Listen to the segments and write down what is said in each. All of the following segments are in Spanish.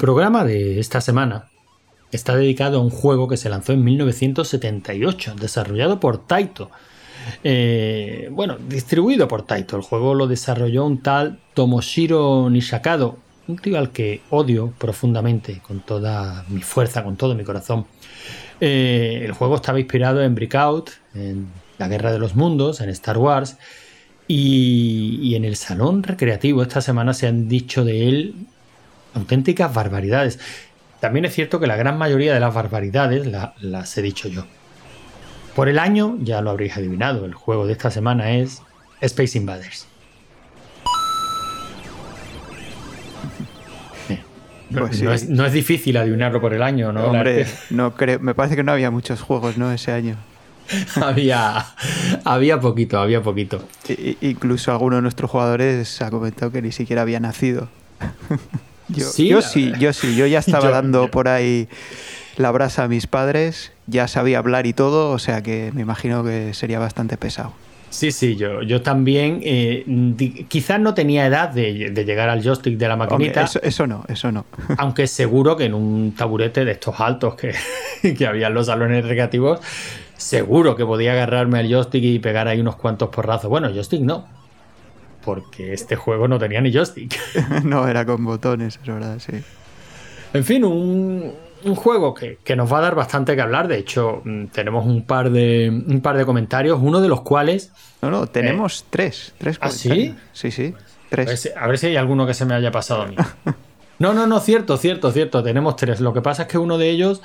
Programa de esta semana está dedicado a un juego que se lanzó en 1978, desarrollado por Taito. Eh, bueno, distribuido por Taito. El juego lo desarrolló un tal Tomoshiro Nishakado, un tío al que odio profundamente, con toda mi fuerza, con todo mi corazón. Eh, el juego estaba inspirado en Breakout, en la Guerra de los Mundos, en Star Wars. y en el salón recreativo esta semana se han dicho de él auténticas barbaridades. También es cierto que la gran mayoría de las barbaridades las he dicho yo. Por el año, ya lo habréis adivinado, el juego de esta semana es Space Invaders. Pues no, es, difícil adivinarlo por el año, ¿no? Hombre, no creo, me parece que no había muchos juegos, ¿no? Ese año. había, había poquito, había poquito. incluso alguno de nuestros jugadores ha comentado que ni siquiera había nacido. Yo sí, yo sí, yo sí, yo ya estaba dando por ahí la brasa a mis padres, ya sabía hablar y todo, o sea que me imagino que sería bastante pesado. Sí, sí, yo, yo también. Eh, quizás no tenía edad de, llegar al joystick de la maquinita. eso, no, eso no. Aunque seguro que en un taburete de estos altos que, que había en los salones recreativos, seguro que podía agarrarme al joystick y pegar ahí unos cuantos porrazos. Bueno, joystick no, porque este juego no tenía ni joystick. no, era con botones, es verdad, sí. En fin, un, juego que, nos va a dar bastante que hablar. De hecho, mm, tenemos un par de, un par de comentarios, uno de los cuales. No, no, tenemos eh, tres. tres ¿Ah, sí? Sí, sí. Tres. A ver, si, hay alguno que se me haya pasado a mí. No, no, no, cierto, cierto, cierto. Tenemos tres. Lo que pasa es que uno de ellos,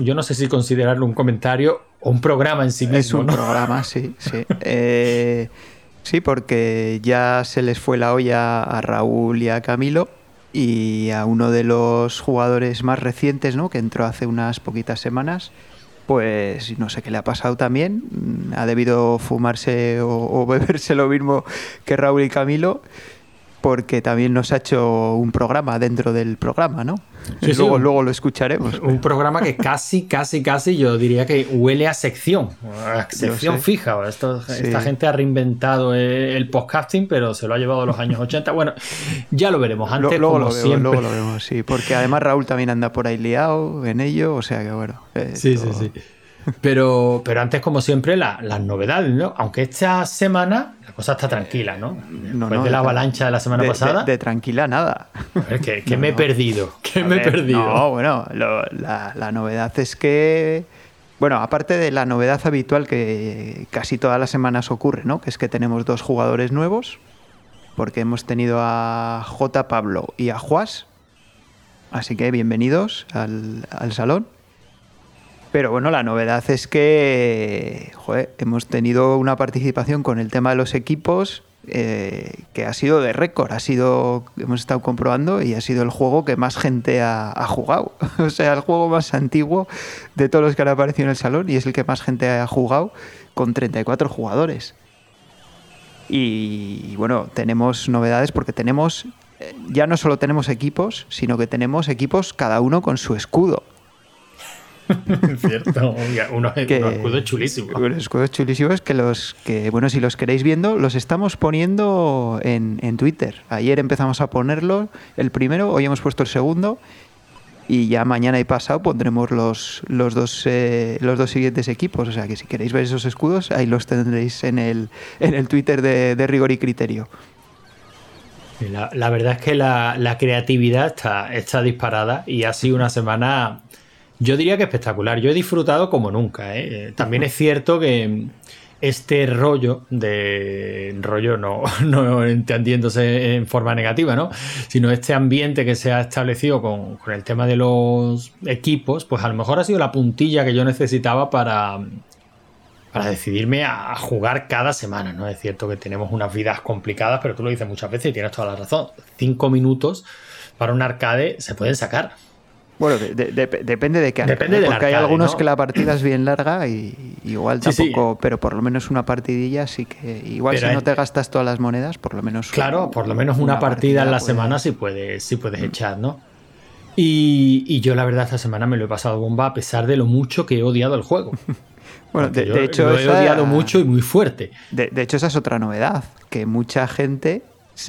yo no sé si considerarlo un comentario o un programa en sí mismo. Es un programa, sí, sí. Eh. Sí, porque ya se les fue la olla a Raúl y a Camilo y a uno de los jugadores más recientes, ¿no? que entró hace unas poquitas semanas, pues no sé qué le ha pasado también. Ha debido fumarse o beberse lo mismo que Raúl y Camilo porque también nos ha hecho un programa dentro del programa, ¿no? luego, luego lo escucharemos. Un programa que casi, casi, casi yo diría que huele a sección, a sección fija. Esta gente ha reinventado el podcasting, pero se lo ha llevado a los años 80. Bueno, ya lo veremos. Antes, luego, lo siempre... luego lo vemos, sí, porque además Raúl también anda por ahí liado en ello, o sea que bueno. Sí, sí, sí. Pero, pero antes, como siempre, las novedades, ¿no? Aunque esta semana la cosa está tranquila, ¿no? Después de la avalancha de la semana pasada. De, tranquila nada. que, me he perdido. Que me he perdido. No, bueno, la, novedad es que. Bueno, aparte de la novedad habitual que casi todas las semanas ocurre, ¿no? Que es que tenemos dos jugadores nuevos. Porque hemos tenido a J. Pablo y a Juas. Así que bienvenidos al, al salón. Pero bueno, la novedad es que hemos tenido una participación con el tema de los equipos eh, que ha sido de récord, ha sido, hemos estado comprobando y ha sido el juego que más gente ha, jugado. o sea, el juego más antiguo de todos los que han aparecido en el salón y es el que más gente ha jugado con 34 jugadores. Y, bueno, tenemos novedades porque tenemos, eh, ya no solo tenemos equipos, sino que tenemos equipos cada uno con su escudo. Cierto, unos, escudos chulísimos. Unos escudos chulísimos que los que, bueno, si los queréis viendo, los estamos poniendo en, Twitter. Ayer empezamos a ponerlo, el primero, hoy hemos puesto el segundo. Y ya mañana y pasado pondremos los, los, dos, eh, los dos siguientes equipos. O sea que si queréis ver esos escudos, ahí los tendréis en el, en el Twitter de, Rigor y Criterio. La, verdad es que la, la, creatividad está, está disparada y ha sido una semana yo diría que espectacular. Yo he disfrutado como nunca. ¿eh? También es cierto que este rollo de rollo no, no entendiéndose en forma negativa, ¿no? Sino este ambiente que se ha establecido con, el tema de los equipos, pues a lo mejor ha sido la puntilla que yo necesitaba para, para decidirme a jugar cada semana, ¿no? Es cierto que tenemos unas vidas complicadas, pero tú lo dices muchas veces y tienes toda la razón. Cinco minutos para un arcade se pueden sacar. Bueno, depende de qué Depende de Porque hay algunos que la partida es bien larga y igual tampoco, pero por lo menos una partidilla sí que. Igual si no te gastas todas las monedas, por lo menos. Claro, por lo menos una, partida, en la semana sí puedes, sí puedes mm. echar, ¿no? Y, yo la verdad esta semana me lo he pasado bomba a pesar de lo mucho que he odiado el juego. bueno, de, hecho. Lo he odiado mucho y muy fuerte. De, hecho, esa es otra novedad. Que mucha gente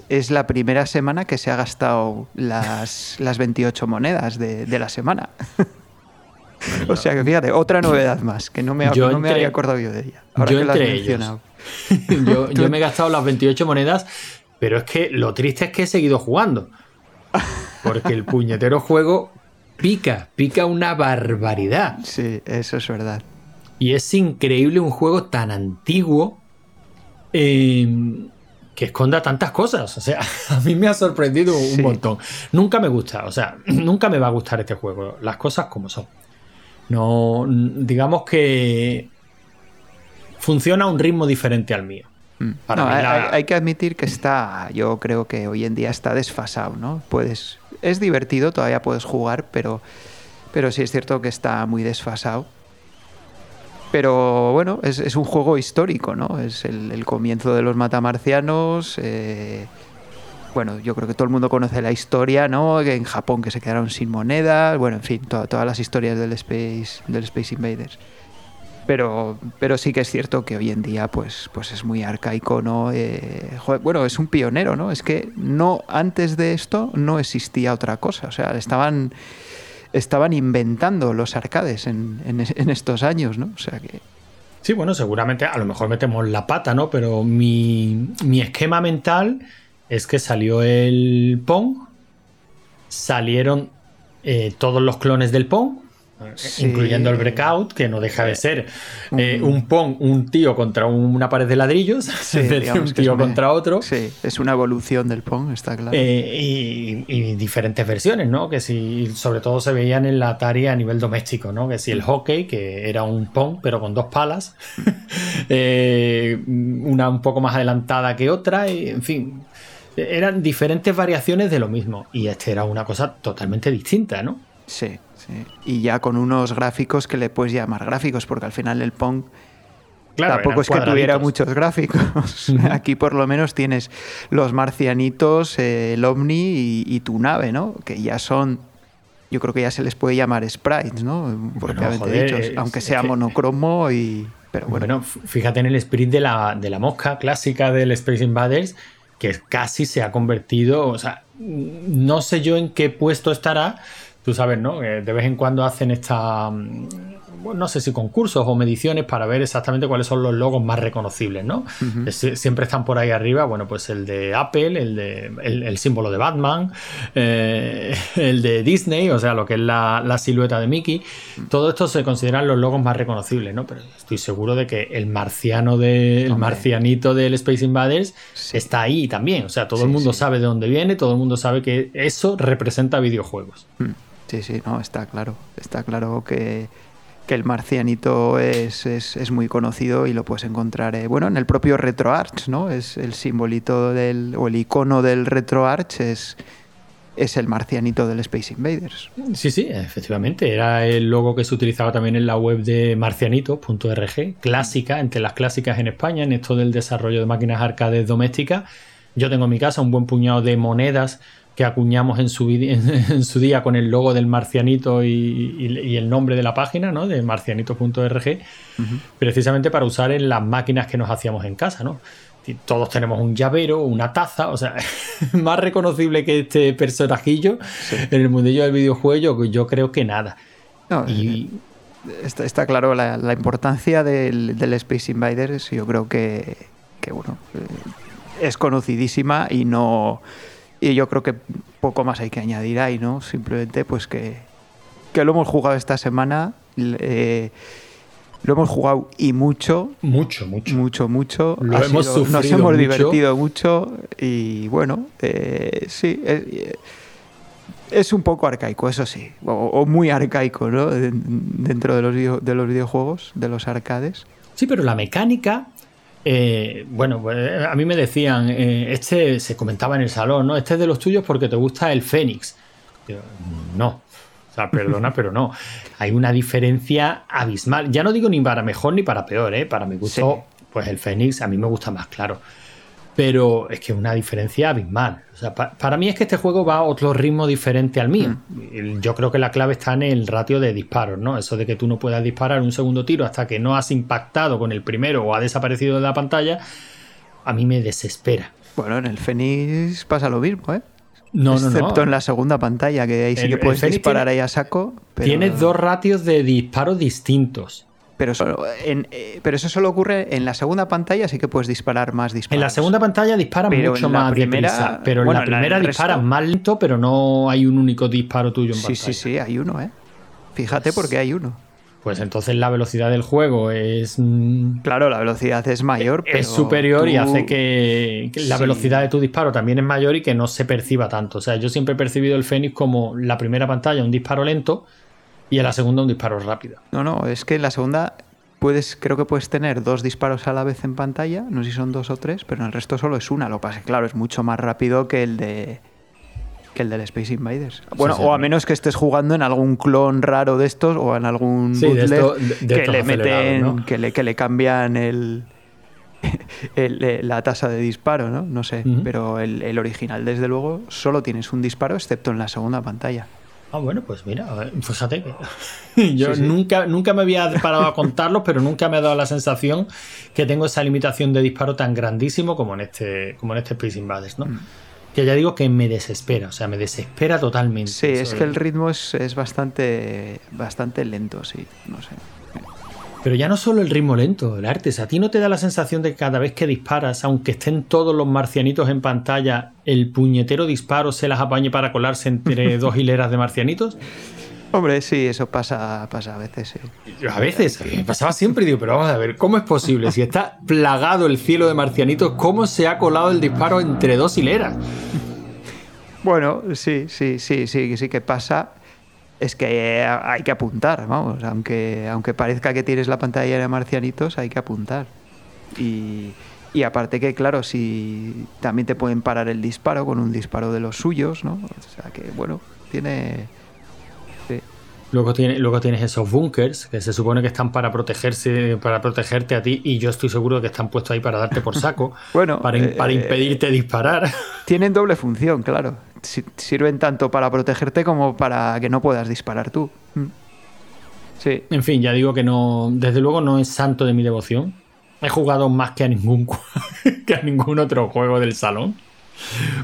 es la primera semana que se ha gastado las, las 28 monedas de, la semana. o sea que fíjate, otra novedad más, que no me, no me había acordado yo de ella. Ahora yo que la has mencionado. yo, yo me he gastado las 28 monedas, pero es que lo triste es que he seguido jugando. Porque el puñetero juego pica, pica una barbaridad. Sí, eso es verdad. Y es increíble un juego tan antiguo em, que esconda tantas cosas. O sea, a mí me ha sorprendido un montón. Nunca me gusta, o sea, nunca me va a gustar este juego. Las cosas como son. No, digamos que funciona a un ritmo diferente al mío. Mm. hay, que admitir que está, yo creo que hoy en día está desfasado, ¿no? Puedes, es divertido, todavía puedes jugar, pero, pero sí es cierto que está muy desfasado. Pero bueno, es, un juego histórico, ¿no? Es el, comienzo de los matamarcianos. Eh, bueno, yo creo que todo el mundo conoce la historia, ¿no? En Japón que se quedaron sin monedas. Bueno, en fin, todas las historias del Space, del Space Invaders. Pero, pero sí que es cierto que hoy en día pues, pues es muy arcaico, ¿no? Eh, bueno, es un pionero, ¿no? Es que no antes de esto no existía otra cosa. O sea, estaban estaban inventando los arcades en, estos años, ¿no? O sea que. Sí, bueno, seguramente a lo mejor metemos la pata, ¿no? Pero mi, mi esquema mental es que salió el Pong, salieron eh, todos los clones del Pong, incluyendo el breakout, que no deja de eh, ser eh, un pong, un tío contra una pared de ladrillos, un tío contra otro. Sí, es una evolución del pong, está claro. Eh, y, diferentes versiones, ¿no? Que si sobre todo se veían en la Atari a nivel doméstico, ¿no? Que si el hockey, que era un pong, pero con dos palas, una un poco más adelantada que otra, y, en fin. Eran diferentes variaciones de lo mismo. Y este era una cosa totalmente distinta, ¿no? Sí. Y ya con unos gráficos que le puedes llamar gráficos, porque al final el Pong tampoco es que tuviera muchos gráficos. Aquí por lo menos tienes los marcianitos, eh, el Omni y, tu nave, ¿no? Que ya son yo creo que ya se les puede llamar sprites, ¿no? Aunque sea monocromo y... Pero bueno. fíjate en el sprint de la, de la mosca clásica del Space Invaders, que casi se ha convertido, o sea, no sé yo en qué puesto estará, tú sabes, ¿no? de vez en cuando hacen esta, mm, no sé si concursos o mediciones para ver exactamente cuáles son los logos más reconocibles, ¿no? Siempre están por ahí arriba, bueno, pues el de Apple, el de el, símbolo de Batman, eh, el de Disney, o sea, lo que es la, silueta de Mickey. Todo esto se consideran los logos más reconocibles, ¿no? Pero estoy seguro de que el marciano de, el marcianito del Space Invaders está ahí también. O sea, todo el mundo sabe de dónde viene, todo el mundo sabe que eso representa videojuegos. Mm. Sí, sí, no, está claro. Está claro que, el marcianito es, es, muy conocido y lo puedes encontrar, eh, bueno, en el propio RetroArch, ¿no? Es el simbolito del, o el icono del RetroArch es, es el marcianito del Space Invaders. Sí, sí, efectivamente. Era el logo que se utilizaba también en la web de marcianito.org, clásica, entre las clásicas en España, en esto del desarrollo de máquinas arcades domésticas. Yo tengo en mi casa un buen puñado de monedas que acuñamos en su, en su día con el logo del marcianito y, el nombre de la página, ¿no? De marcianito.org, precisamente para usar en las máquinas que nos hacíamos en casa, ¿no? Todos tenemos un llavero, una taza, o sea, más reconocible que este personajillo en el mundillo del videojuego, yo creo que nada. y... está, claro la, importancia del, Space Invaders, yo creo que, que bueno, eh, es conocidísima y no y yo creo que poco más hay que añadir ahí, ¿no? Simplemente pues que, lo hemos jugado esta semana. Eh, lo hemos jugado y mucho. Mucho, mucho. Mucho, mucho. Lo hemos sufrido Nos hemos divertido mucho y bueno, eh, sí. Eh, es un poco arcaico, eso sí. O, muy arcaico, ¿no? Dentro de los, de los videojuegos, de los arcades. Sí, pero la mecánica eh, bueno, pues, a mí me decían, eh, este se comentaba en el salón, ¿no? Este es de los tuyos porque te gusta el Fénix. no, o sea, perdona, pero no. Hay una diferencia abismal. Ya no digo ni para mejor ni para peor, ¿eh? Para mi gusto, pues el Fénix a mí me gusta más, claro pero es que es una diferencia abismal. O sea, para mí es que este juego va a otro ritmo diferente al mío. Mm. Yo creo que la clave está en el ratio de disparos, ¿no? Eso de que tú no puedas disparar un segundo tiro hasta que no has impactado con el primero o ha desaparecido de la pantalla, a mí me desespera. Bueno, en el Fénix pasa lo mismo, ¿eh? No, no, Excepto no. en la segunda pantalla, que ahí sí El- que puedes disparar tiene- ahí a saco. Pero, Tienes dos ratios de disparos distintos. Pero, solo en- eh, pero eso solo ocurre en la segunda pantalla, sí que puedes disparar más disparos. En la segunda pantalla dispara Pero mucho más primera- deprisa, pero en bueno, la primera disparas más lento, pero no hay un único disparo tuyo en Sí, pantalla. sí, sí, hay uno, ¿eh? Fíjate porque hay uno. Pues entonces la velocidad del juego es mm, Claro, la velocidad es mayor, pero es superior y hace que, que la Sí. velocidad de tu disparo también es mayor y que no se perciba tanto. O sea, yo siempre he percibido el Fénix como la primera pantalla un disparo lento y en la segunda un disparo rápido. No, no, es que en la segunda puedes, creo que puedes tener dos disparos a la vez en pantalla, no sé si son dos o tres, pero en el resto solo es una. Lo que pasa es claro, es mucho más rápido que el de que el del Space Invaders. Bueno, sí, o a menos que estés jugando en algún clon raro de estos o en algún Sí, de esto- de- de que le meten, ¿no? que le, que le cambian el, el- eh, la tasa de disparo, ¿no? No sé, pero el, el original, desde luego, solo tienes un disparo, excepto en la segunda pantalla. Ah, bueno, pues mira, fíjate que yo Sí, sí. Nunca, nunca me había parado a contarlos, pero nunca me ha dado la sensación que tengo esa limitación de disparo tan grandísimo como en este, como en este Space Invaders, ¿no? Mm. Que ya digo que me desespera, o sea, me desespera totalmente. Sí, es que el ritmo es, es bastante, bastante lento, sí, no sé. Pero ya no solo el ritmo lento, el arte. ¿A ti no te da la sensación de que cada vez que disparas, aunque estén todos los marcianitos en pantalla, el puñetero disparo se las apañe para colarse entre dos hileras de marcianitos? Hombre, sí, eso pasa, pasa a veces, sí. A veces, me pasaba siempre y digo, pero vamos a ver, ¿cómo es posible? Si está plagado el cielo de marcianitos, ¿cómo se ha colado el disparo entre dos hileras? Bueno, sí, sí, sí, sí, sí que pasa. Es que eh, hay que apuntar, vamos, aunque, aunque parezca que tienes la pantalla de marcianitos, hay que apuntar. Y, y aparte que, claro, si también te pueden parar el disparo con un disparo de los suyos, ¿no? O sea que, bueno, tiene... Luego, tiene, luego tienes esos bunkers que se supone que están para protegerse, para protegerte a ti, y yo estoy seguro que están puestos ahí para darte por saco, Bueno, para, eh, para impedirte disparar. Tienen doble función, claro. Si- Sirven tanto para protegerte como para que no puedas disparar tú. Mm. Sí. En fin, ya digo que no, desde luego no es santo de mi devoción. He jugado más que a ningún que a ningún otro juego del salón.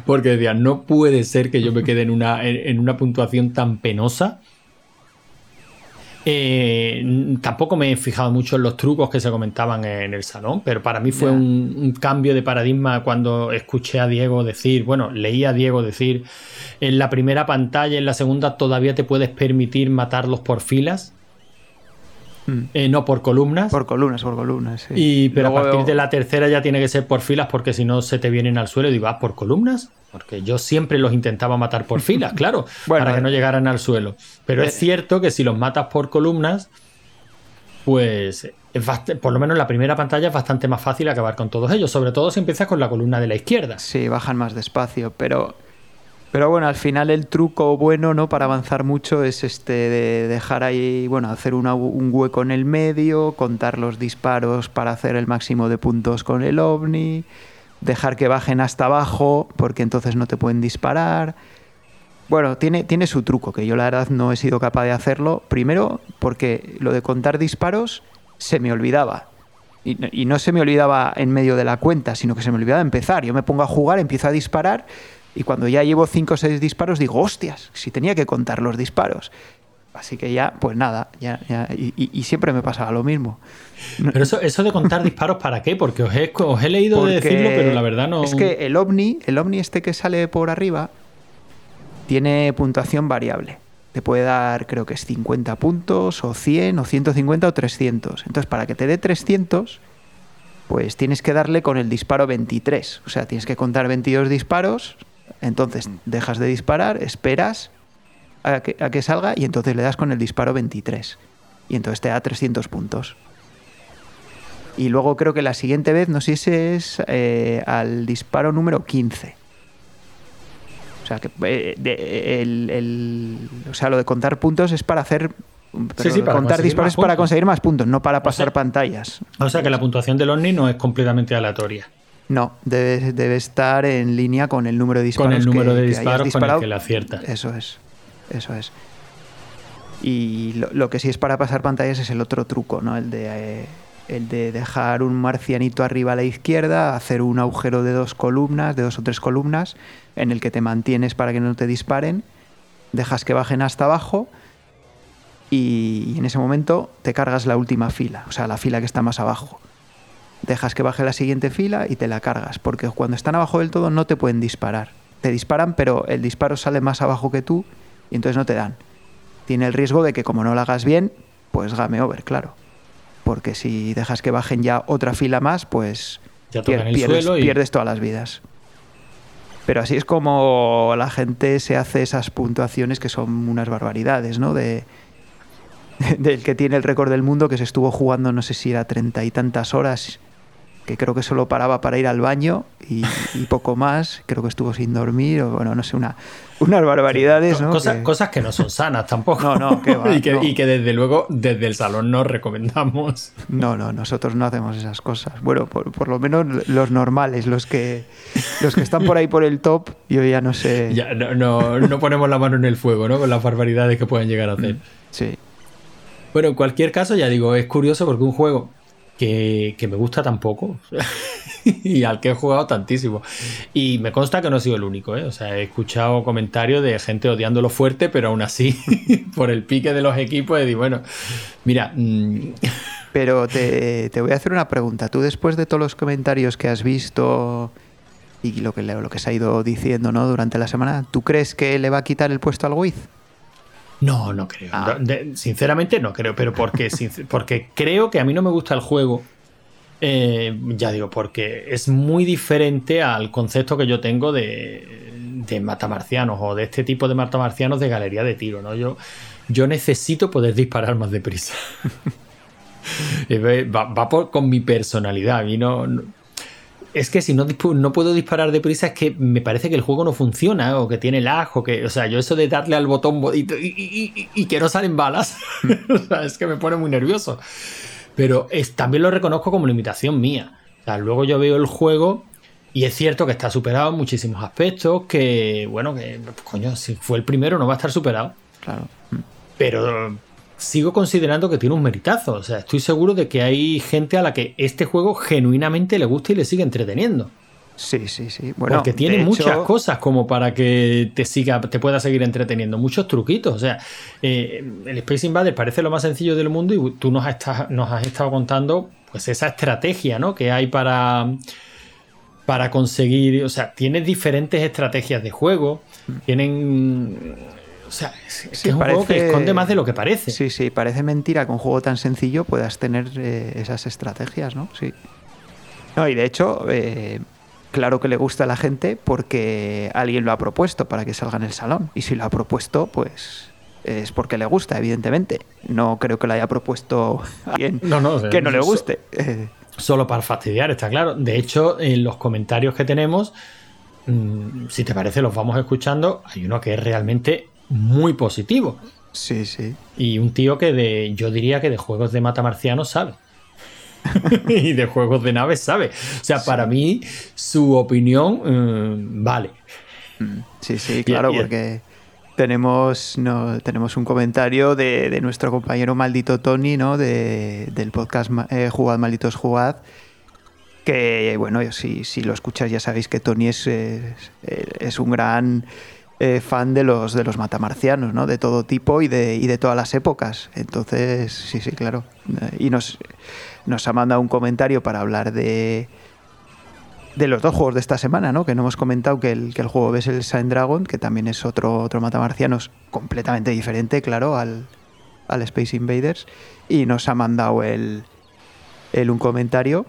Porque decía, no puede ser que yo me quede en una, en, en una puntuación tan penosa. Eh, tampoco me he fijado mucho en los trucos que se comentaban en el salón, pero para mí fue un, un cambio de paradigma cuando escuché a Diego decir, bueno, leí a Diego decir, en la primera pantalla, en la segunda todavía te puedes permitir matarlos por filas, Mm. eh, no por columnas. Por columnas, por columnas. sí. Y, pero Luego- a partir de la tercera ya tiene que ser por filas porque si no se te vienen al suelo y digo, ah, ¿por columnas? Porque yo siempre los intentaba matar por filas, claro, Bueno, para que no eh, llegaran al suelo. Pero eh, es cierto que si los matas por columnas, pues es por lo menos en la primera pantalla es bastante más fácil acabar con todos ellos, sobre todo si empiezas con la columna de la izquierda. Sí, bajan más despacio, pero... Pero bueno, al final el truco bueno, ¿no? Para avanzar mucho es este de dejar ahí, bueno, hacer una- un hueco en el medio, contar los disparos para hacer el máximo de puntos con el ovni, dejar que bajen hasta abajo, porque entonces no te pueden disparar. Bueno, tiene, tiene su truco, que yo la verdad no he sido capaz de hacerlo. Primero, porque lo de contar disparos se me olvidaba. Y, y no se me olvidaba en medio de la cuenta, sino que se me olvidaba empezar. Yo me pongo a jugar, empiezo a disparar y cuando ya llevo 5 o 6 disparos digo, hostias, si tenía que contar los disparos. Así que ya, pues nada, ya, ya- y, siempre me pasaba lo mismo. Pero eso, eso de contar disparos, ¿para qué? Porque os he, os he leído de decirlo, pero la verdad no. Es que el ovni, el ovni este que sale por arriba, tiene puntuación variable. Te puede dar, creo que es 50 puntos, o 100, o 150, o 300. Entonces, para que te dé 300, pues tienes que darle con el disparo 23. O sea, tienes que contar 22 disparos. Entonces, dejas de disparar, esperas a que, a que salga y entonces le das con el disparo 23. Y entonces te da 300 puntos. Y luego creo que la siguiente vez, no sé si es eh, al disparo número 15. O sea, que eh, de- el, el- o sea, lo de contar puntos es para hacer... pero sí, para contar disparos es para conseguir más puntos, no para pasar sea- pantallas. O sea que la puntuación del Omni no es completamente aleatoria. No, debe, debe estar en línea con el número de disparos. Con el número que- de que disparos con el disparado. que le aciertas. Eso es, eso es. Y lo, que sí es para pasar pantallas es el otro truco, ¿no? El de, eh, el de dejar un marcianito arriba a la izquierda, hacer un agujero de dos columnas, de dos o tres columnas, en el que te mantienes para que no te disparen, dejas que bajen hasta abajo y en ese momento te cargas la última fila, o sea, la fila que está más abajo. Dejas que baje la siguiente fila y te la cargas, porque cuando están abajo del todo no te pueden disparar. Te disparan, pero el disparo sale más abajo que tú y entonces no te dan. Tiene el riesgo de que como no lo hagas bien, pues game over, claro. Porque si dejas que bajen ya otra fila más, pues pierdes, todas las vidas. Pero así es como la gente se hace esas puntuaciones que son unas barbaridades, ¿no? De, del que tiene el récord del mundo, que se estuvo jugando, no sé si era treinta y tantas horas que creo que solo paraba para ir al baño y, poco más, creo que estuvo sin dormir, o bueno, no sé, una, unas barbaridades, ¿no? Cosas que... no son sanas tampoco. No, no, que y, que, desde luego desde el salón no recomendamos. No, no, nosotros no hacemos esas cosas. Bueno, por, lo menos los normales, los que, los que están por ahí por el top, yo ya no sé. Ya, no, no, no ponemos la mano en el fuego, ¿no? Con las barbaridades que pueden llegar a hacer. Sí. Bueno, en cualquier caso, ya digo, es curioso porque un juego que, me gusta tampoco y al que he jugado tantísimo. Y me consta que no he sido el único, ¿eh? O sea, he escuchado comentarios de gente odiándolo fuerte, pero aún así, por el pique de los equipos, y bueno, mira... Mm, pero te, voy a hacer una pregunta. Tú después de todos los comentarios que has visto y lo que, lo que se ha ido diciendo ¿no? durante la semana, ¿tú crees que le va a quitar el puesto al Wiz? No, no creo. Ah. sinceramente no creo, pero porque, porque creo que a mí no me gusta el juego. Eh, ya digo, porque es muy diferente al concepto que yo tengo de, de matamarcianos o de este tipo de matamarcianos de galería de tiro. ¿no? Yo, yo necesito poder disparar más deprisa. va, con mi personalidad. A mí no es que si no, no puedo disparar deprisa es que me parece que el juego no funciona o que tiene lag o que, o sea, yo eso de darle al botón y, que no salen balas, es que me pone muy nervioso. Pero es, también lo reconozco como limitación mía. O sea, luego yo veo el juego y es cierto que está superado en muchísimos aspectos, que, bueno, que, coño, si fue el primero no va a estar superado. Claro. Pero sigo considerando que tiene un meritazo. O sea, estoy seguro de que hay gente a la que este juego genuinamente le gusta y le sigue entreteniendo. Sí, sí, sí. Bueno, Porque tiene muchas cosas como para que te siga, te pueda seguir entreteniendo, muchos truquitos. O sea, eh, el Space Invaders parece lo más sencillo del mundo y tú nos, nos has estado contando pues esa estrategia ¿no? que hay para, para conseguir. O sea, tiene diferentes estrategias de juego. Mm. Tienen o sea, es, un juego que esconde más de lo que parece. Sí, sí, parece mentira que un juego tan sencillo puedas tener eh, esas estrategias, ¿no? Sí. No, y de hecho, eh, claro que le gusta a la gente porque alguien lo ha propuesto para que salga en el salón. Y si lo ha propuesto, pues es porque le gusta, evidentemente. No creo que lo haya propuesto alguien que no le guste. Solo para fastidiar, está claro. De hecho, en los comentarios que tenemos, mm, si te parece, los vamos escuchando. Hay uno que es realmente muy positivo. Sí, sí. Y un tío que de, yo diría que de juegos de matamarcianos sabe. y de juegos de naves sabe. O sea, para mí su opinión eh, vale. Mm, sí, sí, claro, porque tenemos, no, tenemos un comentario de, nuestro compañero maldito Tony, ¿no? De, del podcast eh, Jugad Malditos Jugad. Que bueno, si, si lo escuchas ya sabéis que Tony es, es un gran eh, fan de los, de los matamarcianos, ¿no? De todo tipo y de, y de todas las épocas. Entonces, sí, sí, claro. Y nos, nos ha mandado un comentario para hablar de, de los dos juegos de esta semana, ¿no? Que no hemos comentado que el, que el juego es el Sign Dragon, que también es otro, otro matamarcianos completamente diferente, claro, al, al Space Invaders. Y nos ha mandado el, el un comentario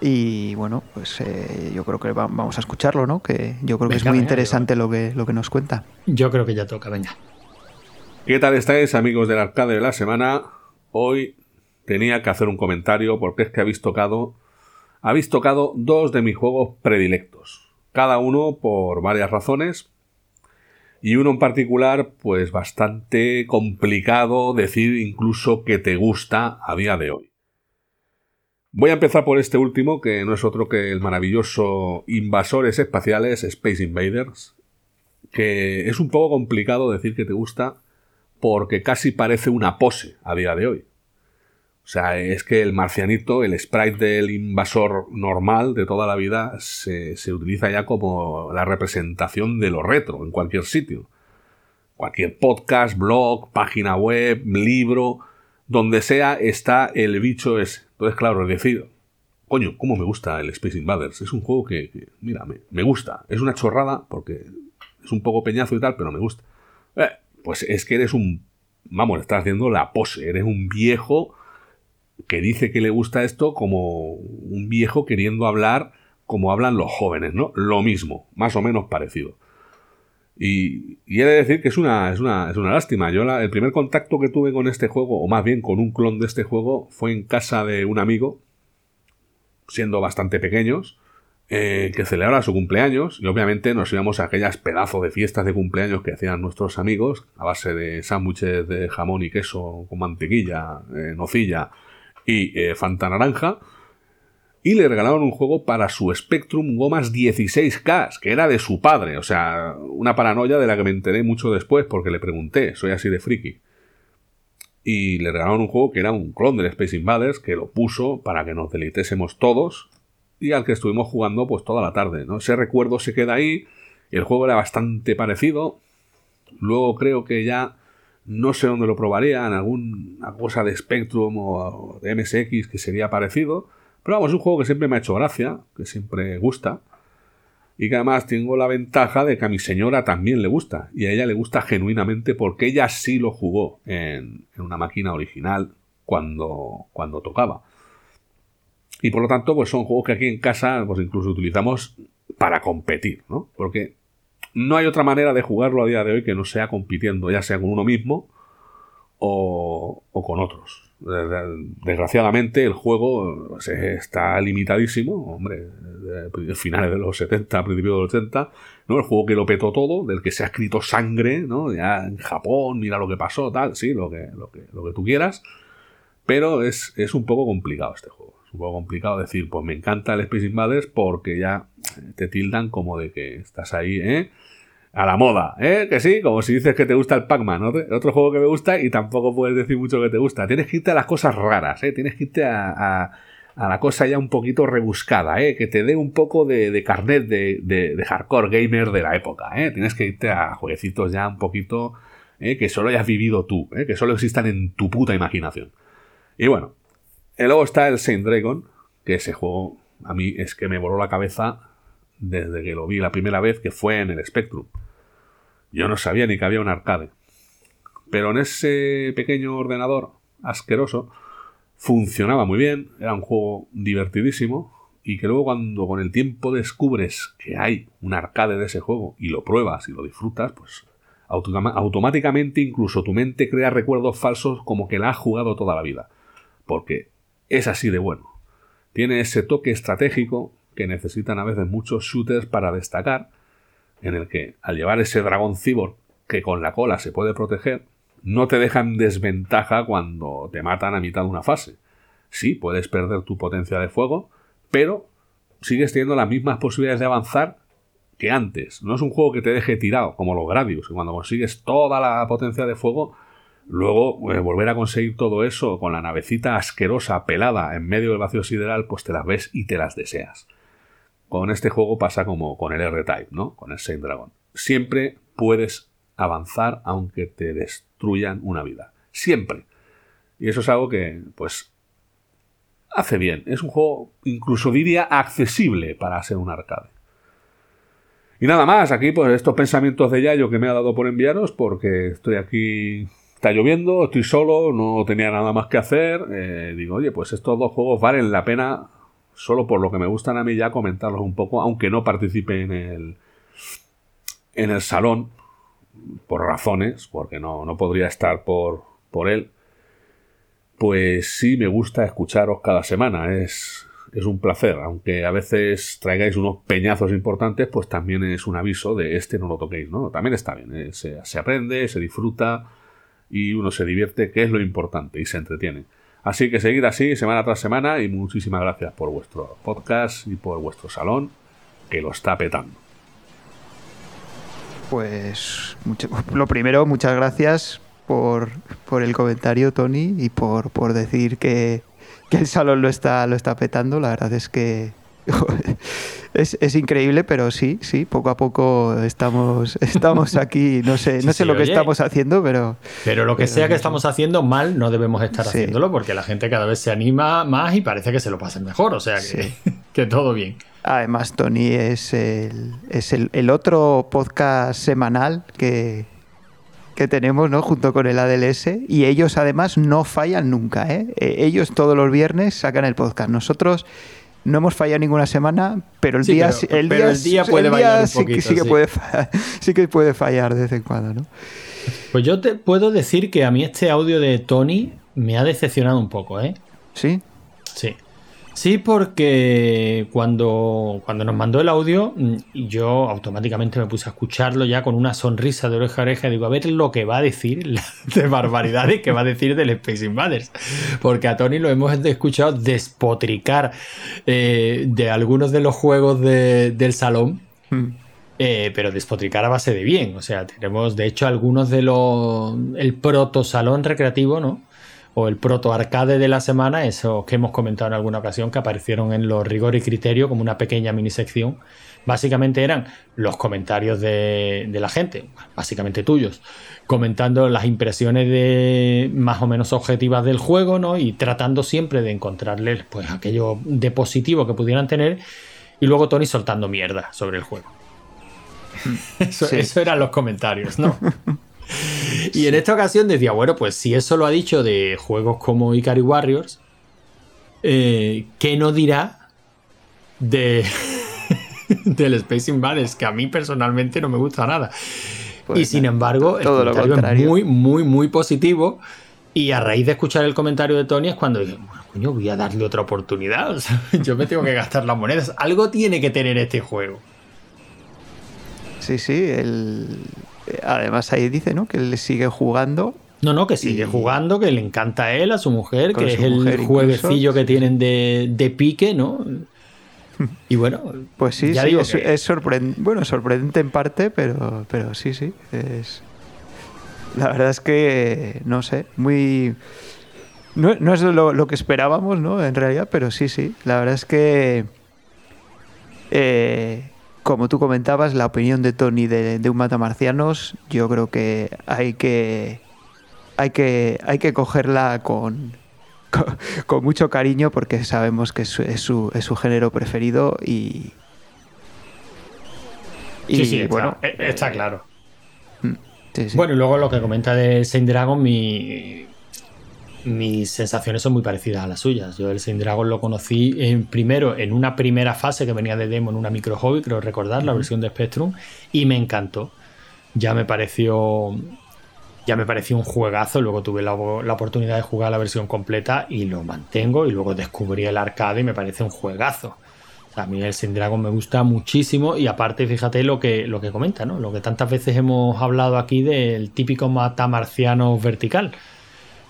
y bueno, pues eh, yo creo que vamos a escucharlo, ¿no? Que yo creo que es muy interesante lo que, lo que nos cuenta. Yo creo que ya toca, venga. ¿Qué tal estáis, amigos del arcade de la semana? Hoy tenía que hacer un comentario porque es que habéis tocado, habéis tocado dos de mis juegos predilectos. Cada uno por varias razones. Y uno en particular, pues bastante complicado decir incluso que te gusta a día de hoy. Voy a empezar por este último, que no es otro que el maravilloso Invasores Espaciales Space Invaders, que es un poco complicado decir que te gusta porque casi parece una pose a día de hoy. O sea, es que el marcianito, el sprite del invasor normal de toda la vida, se, se utiliza ya como la representación de lo retro en cualquier sitio. Cualquier podcast, blog, página web, libro, donde sea está el bicho ese. Entonces, claro, es decir, coño, cómo me gusta el Space Invaders. Es un juego que, mira, me, gusta. Es una chorrada porque es un poco peñazo y tal, pero me gusta. Eh, pues es que eres un... Vamos, estás haciendo la pose. Eres un viejo que dice que le gusta esto como un viejo queriendo hablar como hablan los jóvenes, ¿no? Lo mismo, más o menos parecido. Y, he de decir que es una, es una, es una lástima. Yo el primer contacto que tuve con este juego, o más bien con un clon de este juego, fue en casa de un amigo, siendo bastante pequeños, eh, que celebraba su cumpleaños y obviamente nos íbamos a aquellas pedazos de fiestas de cumpleaños que hacían nuestros amigos a base de sándwiches de jamón y queso con mantequilla, eh, nocilla y eh, Fanta Naranja. Y le regalaron un juego para su Spectrum Gomas 16K, que era de su padre. O sea, una paranoia de la que me enteré mucho después porque le pregunté, soy así de friki. Y le regalaron un juego que era un clon del Space Invaders, que lo puso para que nos deleitésemos todos y al que estuvimos jugando pues toda la tarde. ¿no? Ese recuerdo se queda ahí. El juego era bastante parecido. Luego creo que ya no sé dónde lo probaría, en alguna cosa de Spectrum o de MSX que sería parecido. Pero vamos, es un juego que siempre me ha hecho gracia, que siempre gusta. Y que además tengo la ventaja de que a mi señora también le gusta. Y a ella le gusta genuinamente porque ella sí lo jugó en, una máquina original cuando, cuando tocaba. Y por lo tanto, pues son juegos que aquí en casa, pues incluso utilizamos para competir, ¿no? Porque no hay otra manera de jugarlo a día de hoy que no sea compitiendo, ya sea con uno mismo o, con otros. Desgraciadamente el juego pues, está limitadísimo, hombre, finales de los 70, principios de los 80, ¿no? El juego que lo petó todo, del que se ha escrito sangre, ¿no? Ya en Japón, mira lo que pasó, tal, sí, lo que, lo que, lo que tú quieras, pero es, es un poco complicado este juego. Es un poco complicado decir, pues me encanta el Space Invaders porque ya te tildan como de que estás ahí, ¿eh? A la moda, ¿eh? Que sí, como si dices que te gusta el Pac-Man, ¿no? Otro juego que me gusta y tampoco puedes decir mucho que te gusta. Tienes que irte a las cosas raras, ¿eh? Tienes que irte a, la cosa ya un poquito rebuscada, ¿eh? Que te dé un poco de, carnet de, hardcore gamer de la época, ¿eh? Tienes que irte a jueguecitos ya un poquito ¿eh? que solo hayas vivido tú, ¿eh? Que solo existan en tu puta imaginación. Y bueno, y luego está el Saint Dragon, que ese juego a mí es que me voló la cabeza desde que lo vi la primera vez, que fue en el Spectrum. Yo no sabía ni que había un arcade. Pero en ese pequeño ordenador asqueroso funcionaba muy bien, era un juego divertidísimo y que luego cuando con el tiempo descubres que hay un arcade de ese juego y lo pruebas y lo disfrutas, pues automáticamente incluso tu mente crea recuerdos falsos como que la has jugado toda la vida. Porque es así de bueno. Tiene ese toque estratégico que necesitan a veces muchos shooters para destacar, en el que al llevar ese dragón cyborg que con la cola se puede proteger, no te dejan desventaja cuando te matan a mitad de una fase. Sí, puedes perder tu potencia de fuego, pero sigues teniendo las mismas posibilidades de avanzar que antes. No es un juego que te deje tirado, como los Gradius, que cuando consigues toda la potencia de fuego, luego eh, volver a conseguir todo eso con la navecita asquerosa, pelada, en medio del vacío sideral, pues te las ves y te las deseas. Con este juego pasa como con el R-Type, ¿no? Con el Saint Dragon. Siempre puedes avanzar aunque te destruyan una vida. Siempre. Y eso es algo que, pues, hace bien. Es un juego, incluso diría, accesible para ser un arcade. Y nada más, aquí pues estos pensamientos de Yayo que me ha dado por enviaros, porque estoy aquí, está lloviendo, estoy solo, no tenía nada más que hacer. Eh, digo, oye, pues estos dos juegos valen la pena solo por lo que me gustan a mí ya comentarlos un poco, aunque no participe en el, en el salón, por razones, porque no, no podría estar por, por él, pues sí me gusta escucharos cada semana, es, es un placer, aunque a veces traigáis unos peñazos importantes, pues también es un aviso de este no lo toquéis, ¿no? También está bien, ¿eh? se, se aprende, se disfruta y uno se divierte, que es lo importante, y se entretiene. Así que seguid así semana tras semana y muchísimas gracias por vuestro podcast y por vuestro salón que lo está petando. Pues lo primero, muchas gracias por, por el comentario, Tony, y por, por decir que, que el salón lo está, lo está petando. La verdad es que es, es, increíble, pero sí, sí, poco a poco estamos, estamos aquí. No sé, no sé lo que estamos haciendo, pero. Pero lo que sea que estamos haciendo mal, no debemos estar haciéndolo porque la gente cada vez se anima más y parece que se lo pasen mejor. O sea que, que todo bien. Además, Tony es el, es el, el otro podcast semanal que, que tenemos, ¿no? Junto con el ADLS. Y ellos además no fallan nunca, ¿eh? E, ellos todos los viernes sacan el podcast. Nosotros no hemos fallado ninguna semana, pero el día, el, día, puede fallar sí, que puede, sí que puede fallar de vez en cuando, ¿no? Pues yo te puedo decir que a mí este audio de Tony me ha decepcionado un poco, ¿eh? Sí. Sí. Sí, porque cuando, cuando nos mandó el audio, mm, yo automáticamente me puse a escucharlo ya con una sonrisa de oreja a oreja. Digo, a ver lo que va a decir de barbaridades que va a decir del Space Invaders. Porque a Tony lo hemos escuchado despotricar eh, de algunos de los juegos del salón. Hmm. Eh, pero despotricar a base de bien. O sea, tenemos de hecho algunos de los. El proto salón recreativo, ¿no? O el proto arcade de la semana, esos que hemos comentado en alguna ocasión, que aparecieron en los rigor y criterio como una pequeña mini sección. Básicamente eran los comentarios de, la gente, básicamente tuyos, comentando las impresiones de más o menos objetivas del juego, ¿no? Y tratando siempre de encontrarles pues aquello de positivo que pudieran tener. Y luego Tony soltando mierda sobre el juego. Eso, eso eran los comentarios, ¿no? y en esta ocasión decía, bueno, pues si eso lo ha dicho de juegos como Ikari Warriors, eh, ¿qué no dirá de del Space Invaders? Que a mí personalmente no me gusta nada. Pues y sin embargo, el comentario es muy, muy, muy positivo. Y a raíz de escuchar el comentario de Tony es cuando dije, bueno, coño, voy a darle otra oportunidad. yo me tengo que gastar las monedas. Algo tiene que tener este juego. Sí, sí, el, Además ahí dice, ¿no? Que él sigue jugando. No, no, que sigue jugando, que le encanta a él, a su mujer, que es el jueguecillo que tienen de, pique, ¿no? Y bueno, pues sí, sí es, sorprendente, bueno, sorprendente en parte, pero, pero sí, sí, es... La verdad es que, no sé, muy... No, es lo, que esperábamos, ¿no? En realidad, pero sí, sí. La verdad es que eh, como tú comentabas, la opinión de Tony de, un matamarcianos, yo creo que hay que hay que hay que cogerla con, con, mucho cariño porque sabemos que es su, es su, género preferido y, y sí, bueno, está, claro. Mm, bueno, y luego lo que comenta de Saint Dragon, mi, mis sensaciones son muy parecidas a las suyas. Yo el Saint Dragon lo conocí en, primero en una primera fase que venía de demo en una micro hobby, creo recordar, la versión de Spectrum, y me encantó. Ya me pareció. Ya me pareció un juegazo. Luego tuve la, oportunidad de jugar la versión completa y lo mantengo. Y luego descubrí el arcade y me parece un juegazo. a mí el Saint Dragon me gusta muchísimo. Y aparte, fíjate lo que, lo que comenta, ¿no? Lo que tantas veces hemos hablado aquí del típico mata marciano vertical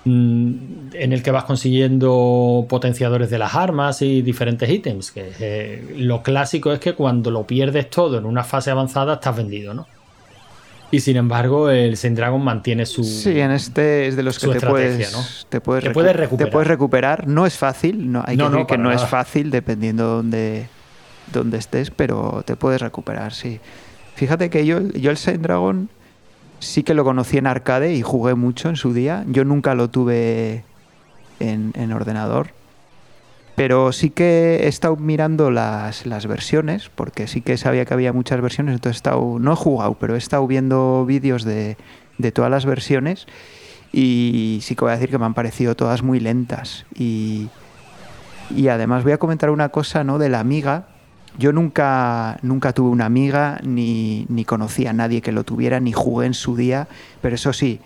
en el que vas consiguiendo potenciadores de las armas y diferentes ítems. Que eh, lo clásico es que cuando lo pierdes todo en una fase avanzada estás vendido, ¿no? Y sin embargo, el Saint Dragon mantiene su. Sí, en este es de los que te puedes, ¿no? te puedes, recuperar. te puedes recuperar. No es fácil, no, hay que decir que no es fácil dependiendo de dónde, estés, pero te puedes recuperar, sí. Fíjate que yo, yo el Saint Dragon sí que lo conocí en arcade y jugué mucho en su día. Yo nunca lo tuve en, ordenador. Pero sí que he estado mirando las, versiones, porque sí que sabía que había muchas versiones, entonces he estado, no he jugado, pero he estado viendo vídeos de, de todas las versiones y sí que voy a decir que me han parecido todas muy lentas. Y, y además voy a comentar una cosa ¿no? de la amiga, yo nunca, nunca tuve una amiga, ni, ni conocí a nadie que lo tuviera, ni jugué en su día, pero eso sí,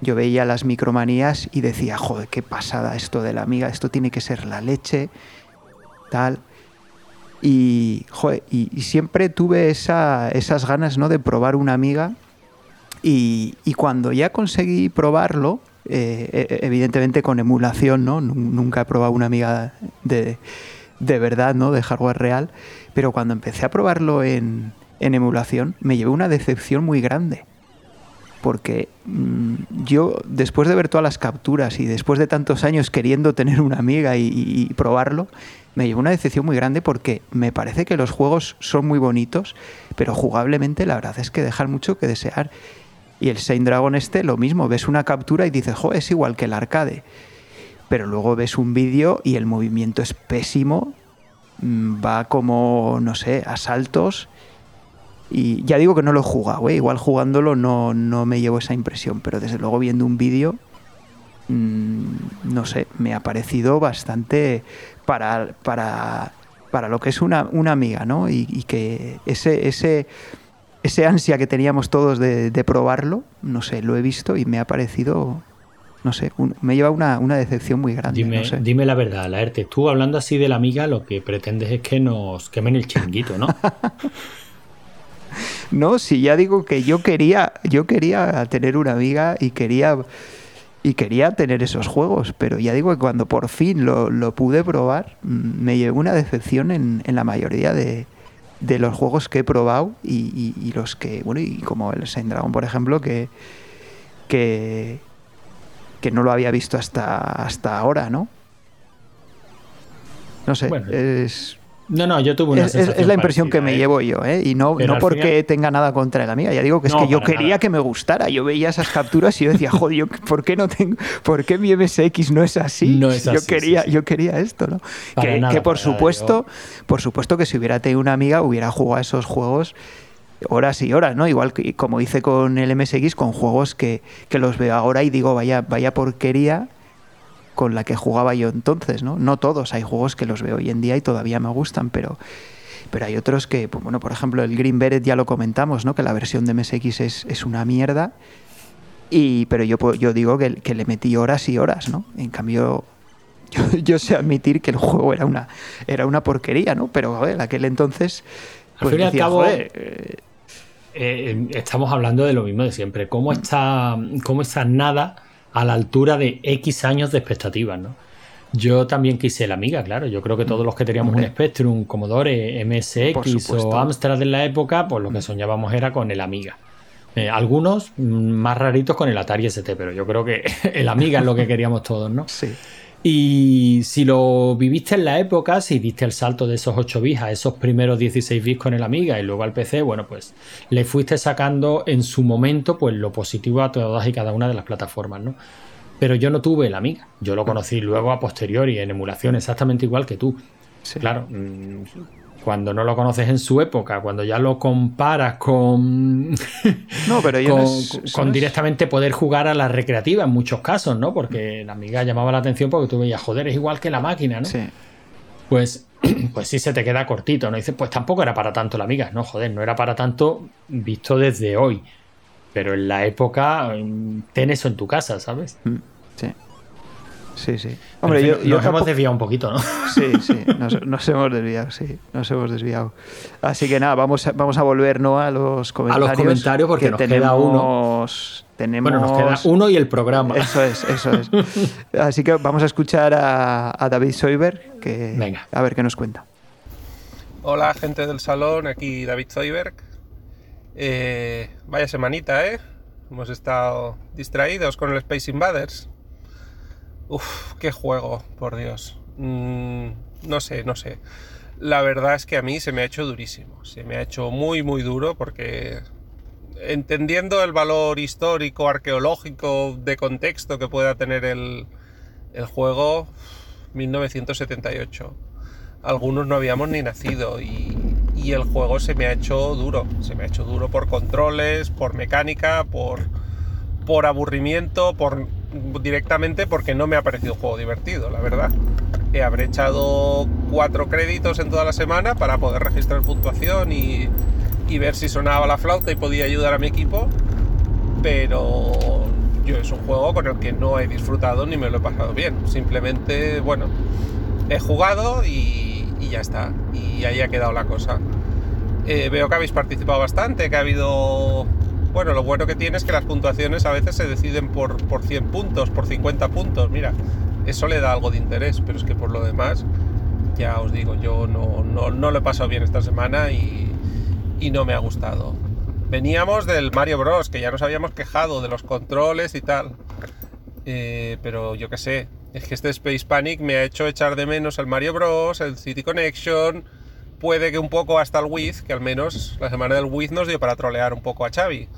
yo veía las micromanías y decía, joder, qué pasada esto de la amiga, esto tiene que ser la leche, tal. Y, joder, y, siempre tuve esa, esas ganas ¿no? de probar una amiga. Y, y cuando ya conseguí probarlo, eh, e, evidentemente con emulación, ¿no? Nunca he probado una amiga de, de verdad, ¿no? De hardware real. Pero cuando empecé a probarlo en, emulación, me llevé una decepción muy grande. porque mm, yo, después de ver todas las capturas y después de tantos años queriendo tener una amiga y, probarlo, me llevó una decepción muy grande porque me parece que los juegos son muy bonitos, pero jugablemente la verdad es que dejan mucho que desear. Y el Saint Dragon este, lo mismo, ves una captura y dices, jo, es igual que el arcade. Pero luego ves un vídeo y el movimiento es pésimo, mm, va como, no sé, a saltos y ya digo que no lo he jugado, ¿eh? igual jugándolo no, no me llevo esa impresión, pero desde luego viendo un vídeo, mm, no sé, me ha parecido bastante para, para, para lo que es una, una amiga, ¿no? Y, que ese, ese, ese ansia que teníamos todos de, probarlo, no sé, lo he visto y me ha parecido no sé, me lleva una, una decepción muy grande. Dime, dime la verdad, Laerte, tú hablando así de la amiga, lo que pretendes es que nos quemen el chinguito, ¿no? No, si ya digo que yo quería, yo quería tener una amiga y quería y quería tener esos juegos, pero ya digo que cuando por fin lo, pude probar, mm, me llevó una decepción en, la mayoría de, los juegos que he probado y, los que, bueno, y como el Saint Dragon, por ejemplo, que, que, que no lo había visto hasta, hasta ahora, ¿no? No sé, es no, no, yo tuve una es, es la impresión que me ¿eh? llevo yo, ¿eh? Y no, no porque tenga nada contra la amiga. Ya digo que es que yo quería que me gustara. Yo veía esas capturas y yo decía, joder, ¿por qué no tengo, por qué mi MSX no es así? No es así yo quería, yo quería esto, ¿no? que, por supuesto, por supuesto que si hubiera tenido una amiga hubiera jugado esos juegos horas y horas, ¿no? Igual que como hice con el MSX, con juegos que, que los veo ahora y digo, vaya, vaya porquería con la que jugaba yo entonces, ¿no? No todos, hay juegos que los veo hoy en día y todavía me gustan, pero, pero hay otros que, pues, bueno, por ejemplo, el Green Beret ya lo comentamos, ¿no? Que la versión de MSX es, es una mierda, y, pero yo, yo digo que, que, le metí horas y horas, ¿no? En cambio, yo, sé admitir que el juego era una, era una porquería, ¿no? Pero en aquel entonces, pues al fin cabo, eh, eh, estamos hablando de lo mismo de siempre. ¿Cómo está, cómo está nada a la altura de X años de expectativas, ¿no? Yo también quise la Amiga, claro. Yo creo que todos los que teníamos un Spectrum, Commodore, MSX o Amstrad en la época, pues lo que soñábamos era con el Amiga. Eh, algunos más raritos con el Atari ST, pero yo creo que el Amiga es lo que queríamos todos, ¿no? Sí. Y si lo viviste en la época, si diste el salto de esos 8 bits a esos primeros 16 bits con el Amiga y luego al PC, bueno, pues le fuiste sacando en su momento pues lo positivo a todas y cada una de las plataformas, ¿no? Pero yo no tuve el Amiga, yo lo conocí luego a posteriori en emulación exactamente igual que tú. Claro, mm, cuando no lo conoces en su época, cuando ya lo comparas con. No, pero con, directamente poder jugar a la recreativa en muchos casos, ¿no? Porque la amiga llamaba la atención porque tú veías, joder, es igual que la máquina, ¿no? Sí. Pues, pues sí se te queda cortito, ¿no? Dices, pues tampoco era para tanto la amiga. No, joder, no era para tanto visto desde hoy. Pero en la época, mm, ten eso en tu casa, ¿sabes? Mm, sí. Sí. Hombre, yo, nos hemos desviado un poquito, ¿no? Sí, sí, nos, hemos desviado, sí, nos hemos desviado. Así que nada, vamos a, vamos a volver ¿no? a los comentarios. A los comentarios porque nos queda uno. Tenemos... Bueno, nos queda uno y el programa. Eso es, eso es. Así que vamos a escuchar a, David Soiber, que Venga. a ver qué nos cuenta. Hola, gente del salón, aquí David Soiberg. Eh, vaya semanita, ¿eh? Hemos estado distraídos con el Space Invaders. Uf, qué juego, por Dios. Mm, no sé, no sé. La verdad es que a mí se me ha hecho durísimo. Se me ha hecho muy, muy duro porque entendiendo el valor histórico, arqueológico, de contexto que pueda tener el, el juego, 1978. Algunos no habíamos ni nacido y, y el juego se me ha hecho duro. Se me ha hecho duro por controles, por mecánica, por, por aburrimiento, por directamente porque no me ha parecido un juego divertido, la verdad. He habré echado cuatro créditos en toda la semana para poder registrar puntuación y, ver si sonaba la flauta y podía ayudar a mi equipo, pero yo es un juego con el que no he disfrutado ni me lo he pasado bien. Simplemente, bueno, he jugado y, y ya está. Y ahí ha quedado la cosa. Eh, veo que habéis participado bastante, que ha habido bueno, lo bueno que tiene es que las puntuaciones a veces se deciden por, por 100 puntos, por 50 puntos. Mira, eso le da algo de interés, pero es que por lo demás, ya os digo, yo no, no, no lo he pasado bien esta semana y, no me ha gustado. veníamos del Mario Bros, que ya nos habíamos quejado de los controles y tal. Eh, pero yo qué sé, es que este Space Panic me ha hecho echar de menos el Mario Bros, el City Connection, puede que un poco hasta el Wiz, que al menos la semana del Wiz nos dio para trolear un poco a Xavi.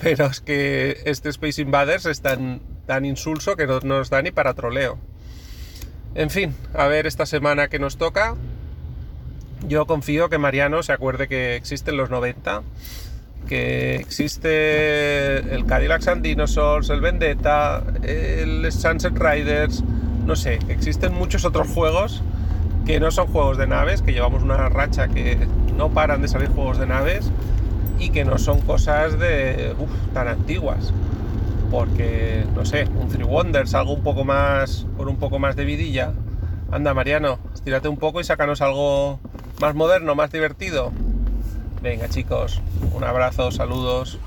Pero es que este Space Invaders es tan, tan insulso que no nos da ni para troleo. En fin, a ver esta semana que nos toca. Yo confío que Mariano se acuerde que existen los 90, que existe el Cadillac and Dinosaurs, el Vendetta, el Sunset Riders, no sé, existen muchos otros juegos que no son juegos de naves, que llevamos una racha que no paran de salir juegos de naves y que no son cosas de uf, tan antiguas. Porque, no sé, un Three Wonders, algo un poco más, con un poco más de vidilla. Anda, Mariano, estírate un poco y sácanos algo más moderno, más divertido. Venga, chicos, un abrazo, saludos.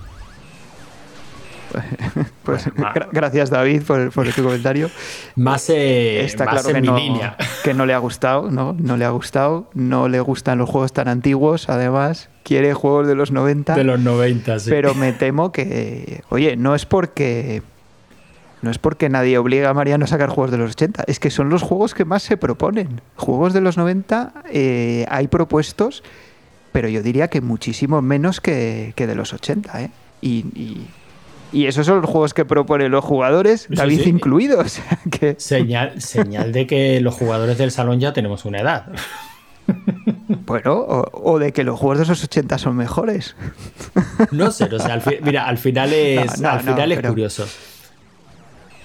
Pues gra- gracias David por, por tu comentario. Más, eh, Está más claro en que mi no, línea. que no le ha gustado, ¿no? No le ha gustado, no le gustan los juegos tan antiguos, además, quiere juegos de los 90. De los 90, sí. Pero me temo que, oye, no es porque no es porque nadie obliga a Mariano a sacar juegos de los 80, es que son los juegos que más se proponen. Juegos de los 90 eh, hay propuestos, pero yo diría que muchísimo menos que, que de los 80, ¿eh? Y, y- y esos son los juegos que proponen los jugadores, David sí. incluido. O sea, que, Señal, señal de que los jugadores del salón ya tenemos una edad. bueno, o, o de que los juegos de los 80 son mejores. No sé, o sea, al fi- mira, al final es, No, no, al final no, es pero- curioso.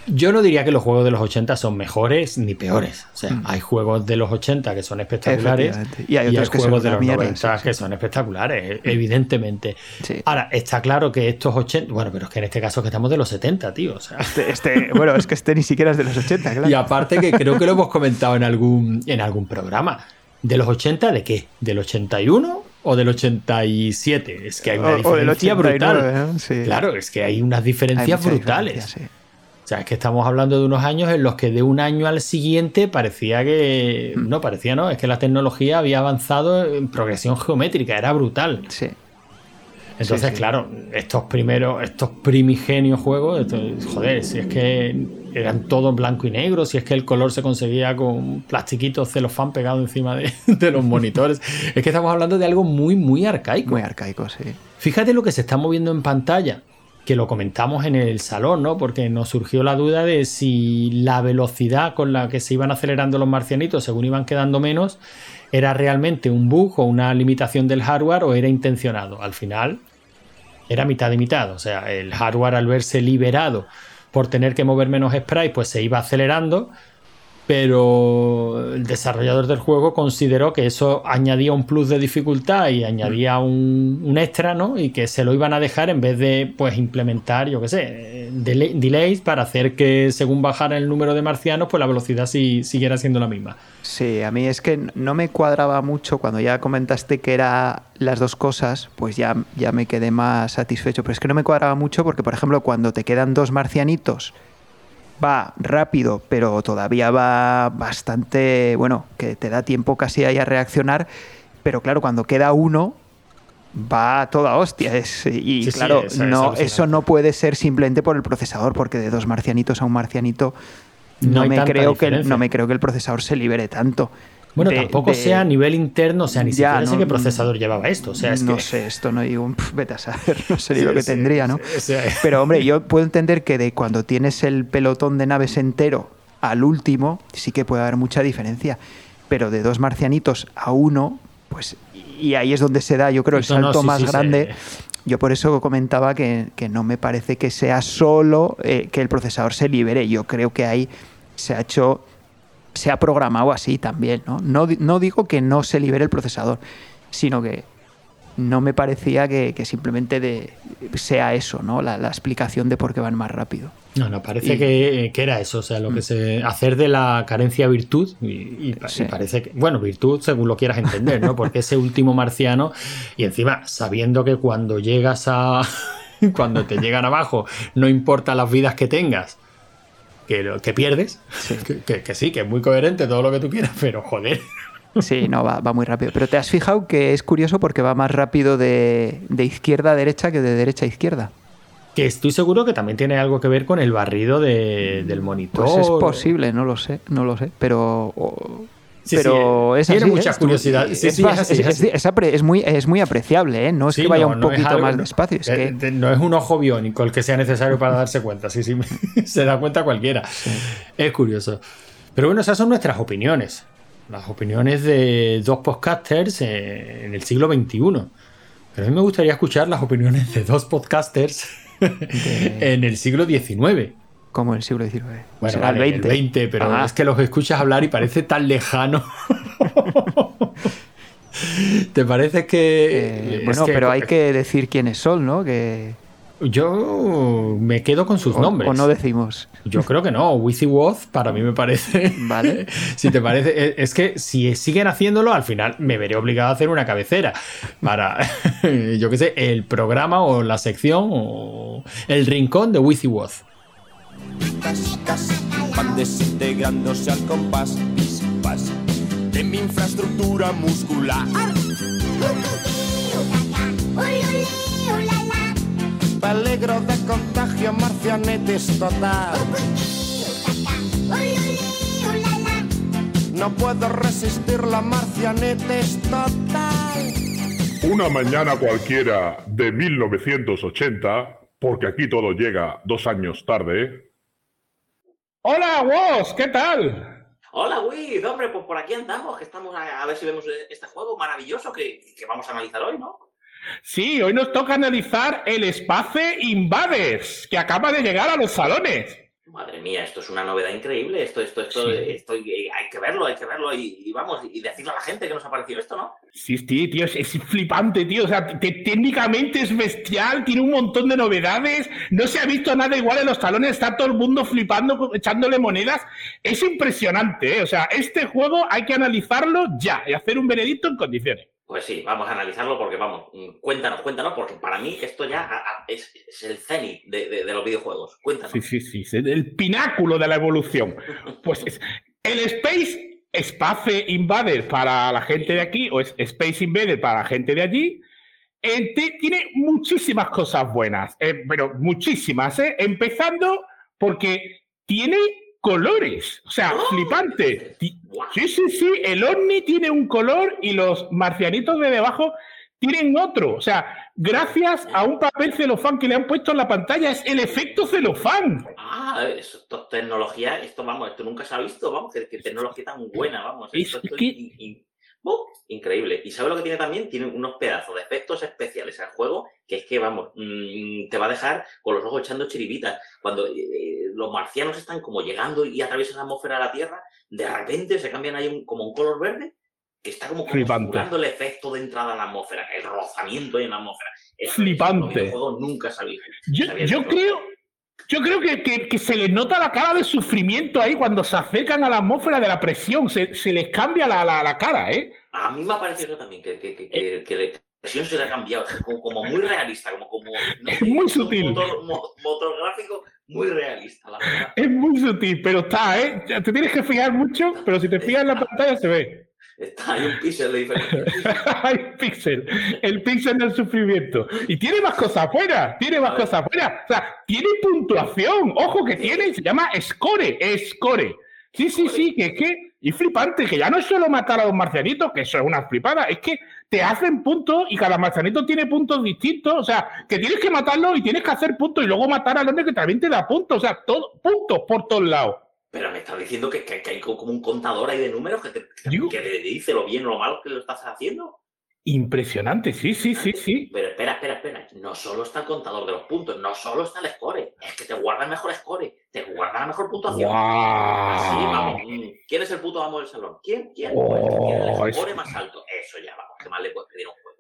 Yo no diría que los juegos de los 80 son mejores ni peores. O sea, hay juegos de los 80 que son espectaculares. Y hay otros que son juegos de los mierda, 90 sí, que sí. son espectaculares, evidentemente. Sí. Ahora, está claro que estos 80, bueno, pero es que en este caso que estamos de los 70, tío. O sea, Este, este- bueno, es que este ni siquiera es de los 80, claro. y aparte que creo que lo hemos comentado en algún, en algún programa. ¿De los 80 de qué? ¿Del 81 o del 87? Es que hay una O- o del diferencia 89, brutal. Claro, es que hay unas Hay diferencias brutales. diferencia, sí. O sea, es que estamos hablando de unos años en los que de un año al siguiente parecía que. Mm. No, parecía, ¿no? Es que la tecnología había avanzado en progresión geométrica, era brutal. Sí. Entonces, Sí, sí. claro, estos primeros, estos primigenios juegos, esto- joder, si es que eran todos blanco y negro, si es que el color se conseguía con plastiquitos celofán pegado encima de, de los monitores. Es que estamos hablando de algo muy, muy arcaico. Muy arcaico, sí. Fíjate lo que se está moviendo en pantalla, que lo comentamos en el salón, ¿no? Porque nos surgió la duda de si la velocidad con la que se iban acelerando los marcianitos según iban quedando menos era realmente un bug o una limitación del hardware o era intencionado. Al final era mitad y mitad, o sea, el hardware al verse liberado por tener que mover menos sprites, pues se iba acelerando, pero el desarrollador del juego consideró que eso añadía un plus de dificultad y añadía un, un extra, ¿no? Y que se lo iban a dejar en vez de, pues, implementar, yo qué sé, delay- delays para hacer que según bajara el número de marcianos, pues la velocidad sí, siguiera siendo la misma. Sí, a mí es que no me cuadraba mucho cuando ya comentaste que era las dos cosas, pues ya, ya me quedé más satisfecho. Pero es que no me cuadraba mucho porque, por ejemplo, cuando te quedan dos marcianitos, va rápido, pero todavía va bastante, bueno, que te da tiempo casi ahí a reaccionar. Pero claro, cuando queda uno, va a toda hostia. Es, y Sí, claro, es no, eso no puede ser simplemente por el procesador, porque de dos marcianitos a un marcianito No me creo que, no me creo que el procesador se libere tanto. Bueno, De- tampoco de- sea a nivel interno, o sea, ni siquiera sé no- qué procesador llevaba esto. O sea, es no que... sé, esto no digo, pf, vete a saber, no sé Sí, lo que sí, tendría, ¿no? sí. Pero hombre, yo puedo entender que de cuando tienes el pelotón de naves entero al último, sí que puede haber mucha diferencia. Pero de dos marcianitos a uno, pues, y ahí es donde se da, yo creo, el no, salto más grande. Yo por eso comentaba que, que no me parece que sea solo eh, que el procesador se libere. Yo creo que ahí se ha hecho, se ha programado así también. ¿no? No, no digo que no se libere el procesador, sino que no me parecía que, que simplemente de, sea eso, ¿no? La, la explicación de por qué van más rápido. No, no, parece Y- que, que era eso, o sea, lo que se hacer de la carencia virtud y, y parece que, bueno, virtud según lo quieras entender, ¿no? Porque ese último marciano y encima sabiendo que cuando llegas a, cuando te llegan abajo, no importa las vidas que tengas, que, pierdes, que, que- que sí, que es muy coherente todo lo que tú quieras, pero joder, Sí, no, va, va muy rápido. Pero te has fijado que es curioso porque va más rápido de, de izquierda a derecha que de derecha a izquierda. Que estoy seguro que también tiene algo que ver con el barrido de- del monitor. Pues es posible, no lo sé, no lo sé. Pero. o- Sí, pero sí, es tiene así, mucha ¿eh? curiosidad. Sí, es, sí, es así, es- es es- es es muy, es muy apreciable, ¿eh? No es que vaya no, un no es poquito algo- más despacio, es eh, que. no es un ojo biónico el que sea necesario para darse cuenta. Sí, sí, se da cuenta cualquiera. Es curioso. Pero bueno, esas son nuestras opiniones. Las opiniones de dos podcasters eh, en el siglo XXI. Pero a mí me gustaría escuchar las opiniones de dos podcasters en el siglo XIX. Como el siglo XIX. Bueno, Será vale, el 20. el 20, pero Ah, es que los escuchas hablar y parece tan lejano. ¿Te parece que.? eh, bueno, que- pero hay que decir quiénes son, ¿no? Que, Yo me quedo con sus o, nombres. o no decimos. Yo creo que no. Wizzy Woz, para mí me parece. Vale. si te parece. eh, Es que si siguen haciéndolo, al final me veré obligado a hacer una cabecera. Para, yo qué sé, el programa o la sección o el rincón de Wizzy Woz. Van desintegrándose al compás, pis, pas, de mi infraestructura muscular. Peligro de contagio, marcianetes total. No puedo resistir la marcianetes total. Una mañana cualquiera de 1980, porque aquí todo llega dos años tarde, Hola, Woz, ¿qué tal? Hola, Wiz, hombre, pues por aquí andamos, que estamos a, a ver si vemos este juego maravilloso que, que vamos a analizar hoy, ¿no? Sí, hoy nos toca analizar el Space Invaders, que acaba de llegar a los salones. Madre mía, esto es una novedad increíble, esto, esto, esto, esto hay que verlo, hay que verlo y, y vamos, y decirle a la gente que nos ha parecido esto, ¿no? Sí, sí, tío, es, es flipante, tío. O sea, te- técnicamente es bestial, tiene un montón de novedades. No se ha visto nada igual en los talones, está todo el mundo flipando, echándole monedas. Es impresionante, ¿eh? O sea, este juego hay que analizarlo ya y hacer un veredicto en condiciones. Pues sí, vamos a analizarlo porque, vamos, mm, cuéntanos, cuéntanos, porque para mí esto ya a- a- es, es el cenit de, de- de los videojuegos. Cuéntanos. Sí, sí, sí, es el pináculo de la evolución. Pues es- el Space Space Invader para la gente de aquí o es Space Invader para la gente de allí. eh, tiene muchísimas cosas buenas, eh, pero muchísimas, ¿eh? Empezando porque tiene colores, o sea, ¡Oh! flipante. Sí, sí, sí, el ovni tiene un color y los marcianitos de debajo tienen otro. O sea, gracias a un papel celofán que le han puesto en la pantalla, es el efecto celofán. Ah, esto es tecnología, esto vamos, esto nunca se ha visto, vamos, que, que tecnología tan buena, vamos. Es Esto, esto que- in- in- ¡Oh! increíble. ¿Y sabes lo que tiene también? Tiene unos pedazos de efectos especiales al juego que es que, vamos, mm, te va a dejar con los ojos echando chiribitas. Cuando eh, los marcianos están como llegando y atraviesan la atmósfera de la Tierra, de repente se cambian ahí un- como un color verde que está como configurando el efecto de entrada a la atmósfera, el rozamiento en la atmósfera. Eso Flipante. los videojuegos nunca visto. Yo, yo creo, yo creo que, que- que se les nota la cara de sufrimiento ahí cuando se acercan a la atmósfera de la presión. Se, se les cambia la, la- la cara, ¿eh? A mí me ha parecido también, que, que, que, la expresión se le ha cambiado, como, como muy realista, como, como no Muy sutil. Motor, mo- motor gráfico muy realista, la verdad. Es muy sutil, pero está, ¿eh? Te tienes que fijar mucho, pero si te fijas en la pantalla se ve. Está hay un píxel de diferencia. Hay píxel, el píxel del sufrimiento. Y tiene más cosas afuera, tiene más cosas afuera. O sea, tiene puntuación. Ojo que tiene, se llama score, score. Sí, sí, sí, que es que, y flipante, que ya no es solo matar a los marcianitos, que eso es una flipada, es que te hacen puntos y cada marcianito tiene puntos distintos, o sea, que tienes que matarlo y tienes que hacer puntos y luego matar al hombre que también te da puntos, o sea, todo, puntos por todos lados. Pero me estás diciendo que, que- que hay co- como un contador ahí de números que te, que, que te dice lo bien o lo malo que lo estás haciendo. Impresionante, sí, sí, sí, sí. Pero espera, espera, espera. No solo está el contador de los puntos, no solo está el score, es que te guarda el mejor score, te guarda la mejor puntuación. Así, vamos. mm, ¿Quién es el puto amo del salón? ¿Quién? ¿Quién? Oh, el que tiene el es- score más alto. Eso ya, vamos, ¿qué más le puedes pedir a un juego?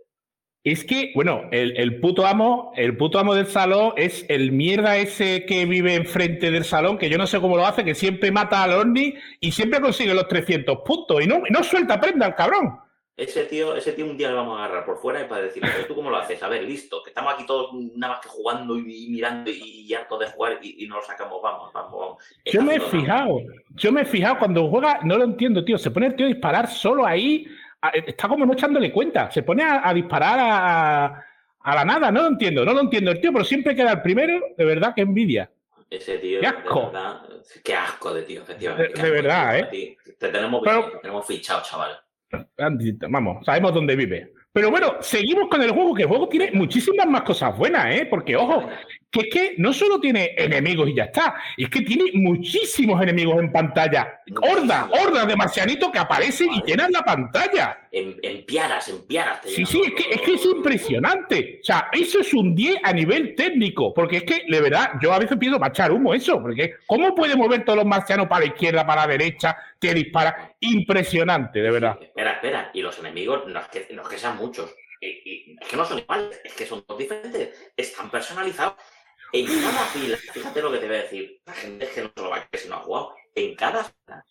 Es que, bueno, el, el puto amo, el puto amo del salón es el mierda ese que vive enfrente del salón, que yo no sé cómo lo hace, que siempre mata al Orni y siempre consigue los 300 puntos y no, suelta prenda el cabrón. Ese tío, ese tío un día le vamos a agarrar por fuera y para decirle, tú cómo lo haces, a ver, listo, que estamos aquí todos nada más que jugando y, mirando y, y harto de jugar y, y no lo sacamos, vamos, vamos, vamos. Yo me he fijado, yo me he fijado cuando juega, no lo entiendo, tío. Se pone el tío a disparar solo ahí, está como no echándole cuenta. Se pone a, a disparar a, a la nada, no lo entiendo, no lo entiendo el tío, pero siempre queda el primero, de verdad, que envidia. Ese tío, ¡Qué de asco! verdad, qué asco de tío, efectivamente. De- de verdad, tío, ¿eh? Te tenemos, Pero- te tenemos fichado, chaval. Vamos, sabemos dónde vive. Pero bueno, seguimos con el juego, que el juego tiene muchísimas más cosas buenas, ¿eh? Porque, ojo, que es que no solo tiene enemigos y ya está, es que tiene muchísimos enemigos en pantalla. Hordas, hordas de marcianitos que aparecen y llenan la pantalla. En, en piaras, en piaras. te Sí, sí, es que, es que es impresionante. O sea, eso es un 10 a nivel técnico, porque es que, de verdad, yo a veces pienso, echar humo eso, porque ¿cómo puede mover todos los marcianos para la izquierda, para la derecha, te dispara? Impresionante, de verdad. Espera, espera. Y los enemigos no es que, no es que sean muchos. Y, y es que no son iguales, es que son todos diferentes. Están personalizados. En cada fila, fíjate lo que te voy a decir. La gente que no se lo va a creer si no ha jugado. En cada fila,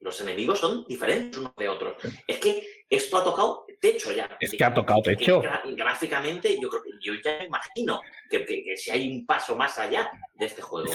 los enemigos son diferentes unos de otros. Es que esto ha tocado techo ya. Es que ha tocado Que techo. gráficamente, yo creo que yo ya me imagino que, que- que si hay un paso más allá de este juego.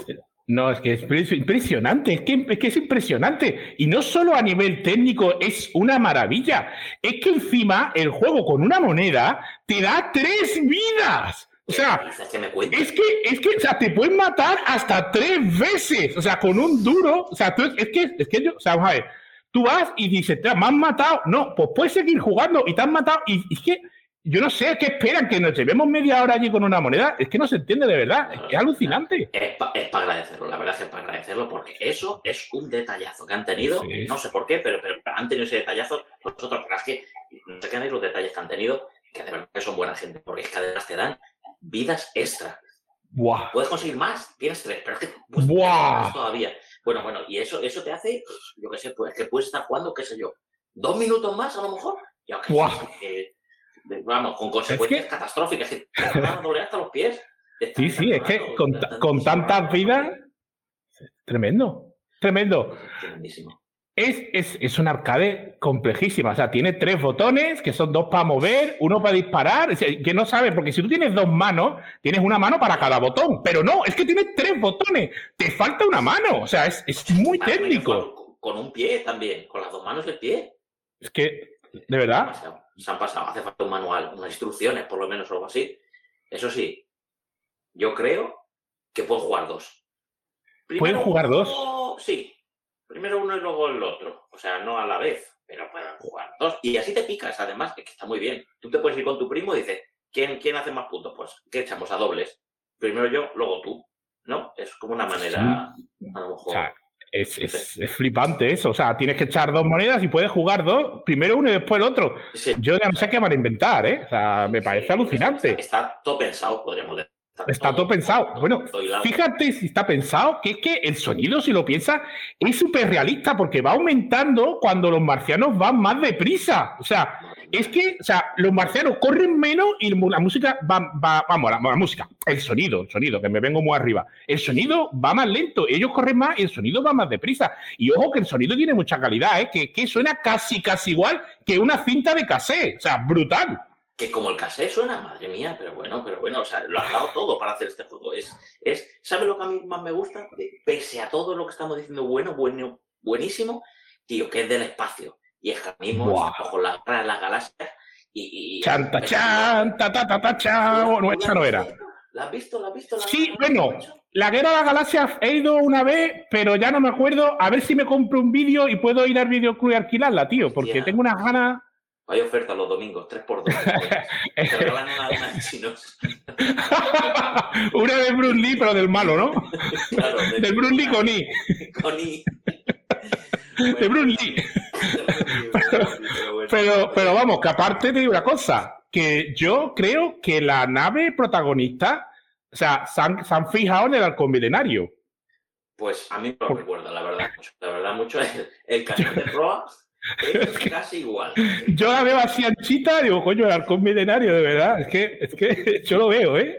No, es que es impres- impresionante, es que, es que es impresionante. Y no solo a nivel técnico es una maravilla, es que encima el juego con una moneda te da tres vidas. O sea, que me. Es que, es que, o sea, te pueden matar hasta tres veces. O sea, con un duro. O sea, tú, es que, es que yo, o sea, vamos a ver. Tú vas y dices, "Te- me han matado. No, pues puedes seguir jugando y te han matado. Y, y es que, yo no sé, ¿qué esperan? Que nos llevemos media hora allí con una moneda. Es que no se entiende de verdad. Es, que es alucinante. Es para agradecerlo, la verdad es que es para agradecerlo, porque eso es un detallazo que han tenido, Sí. no sé por qué, pero, pero han tenido ese detallazo nosotros, pero es que no sé qué han los detalles que han tenido, que de verdad que son buena gente, porque es que además te dan vidas extra. Buah. Puedes conseguir más, tienes tres, pero es que Buah. más todavía. Bueno, bueno, y eso, eso te hace, yo qué sé, pues que puedes estar jugando, qué sé yo, dos minutos más a lo mejor, yo qué sé, Buah. que- vamos, con consecuencias catastróficas, que te van a doler hasta los pies. Sí, sí, es que con, con tantas vidas. Tremendo. Tremendo. Tremendísimo. Es, es, es una arcade complejísima. O sea, tiene tres botones, que son dos para mover, uno para disparar. O sea, que no sabes, porque si tú tienes dos manos, tienes una mano para cada botón. Pero no, es que tienes tres botones. Te falta una mano. O sea, es, es muy técnico. Con, con un pie también, con las dos manos del pie. Es que, de verdad, se han pasado. Hace falta un manual, unas instrucciones, por lo menos, o algo así. Eso sí, yo creo que pueden jugar dos. ¿Pueden jugar dos? Sí. Primero uno y luego el otro. O sea, no a la vez, pero pueden jugar dos. Y así te picas, además, es que está muy bien. Tú te puedes ir con tu primo y dices, ¿quién, quién hace más puntos? Pues, ¿qué echamos a dobles? Primero yo, luego tú. ¿No? Es como una manera, a lo o mejor. sea, es, es- es flipante eso. O sea, tienes que echar dos monedas y puedes jugar dos. Primero uno y después el otro. Sí. Yo ya no sé qué van a inventar, ¿eh? O sea, me parece Sí, alucinante. Está, está todo pensado, podríamos decir. Está todo pensado. Bueno, fíjate si está pensado que es que el sonido, si lo piensas, es súper realista porque va aumentando cuando los marcianos van más deprisa. O sea, es que, o sea, los marcianos corren menos y la música va, va vamos, la, la música, el sonido, el sonido, que me vengo muy arriba. El sonido va más lento, ellos corren más y el sonido va más deprisa. Y ojo que el sonido tiene mucha calidad, ¿eh? que, que suena casi, casi igual que una cinta de cassette. O sea, brutal. Que como el cassette suena, madre mía, pero bueno, pero bueno, o sea, lo has dado todo para hacer este juego. Es, es, ¿Sabes lo que a mí más me gusta? De- Pese a todo lo que estamos diciendo, bueno, bueno, buenísimo, tío, que es del espacio. Y es que mismo Buah. bajo las, las galaxias y... y Chanta, chanta, ta, ta, ta. No, esa no era. ¿La has visto? ¿La has visto? ¿La Sí, la- bueno, la Guerra de la Galaxia he ido una vez, pero ya no me acuerdo. A ver si me compro un vídeo y puedo ir al videoclub y alquilarla, tío, porque Hostia. tengo unas ganas. Hay oferta los domingos, 3 por 2 Te regalan una, una de chinos. una de Bruce Lee, pero del malo, ¿no? Claro, de- Del Bruce Lee con I. Con I. De Bruce Lee. Pero, pero vamos, que aparte te digo una cosa, que yo creo que la nave protagonista, o sea, se han, se han fijado en el halcón milenario. Pues a mí me lo recuerda, la verdad. mucho. La verdad, mucho. El, el cañón de proa es casi igual. Yo la veo así anchita digo, coño, el halcón milenario, de verdad. Es que, es que yo lo veo, ¿eh?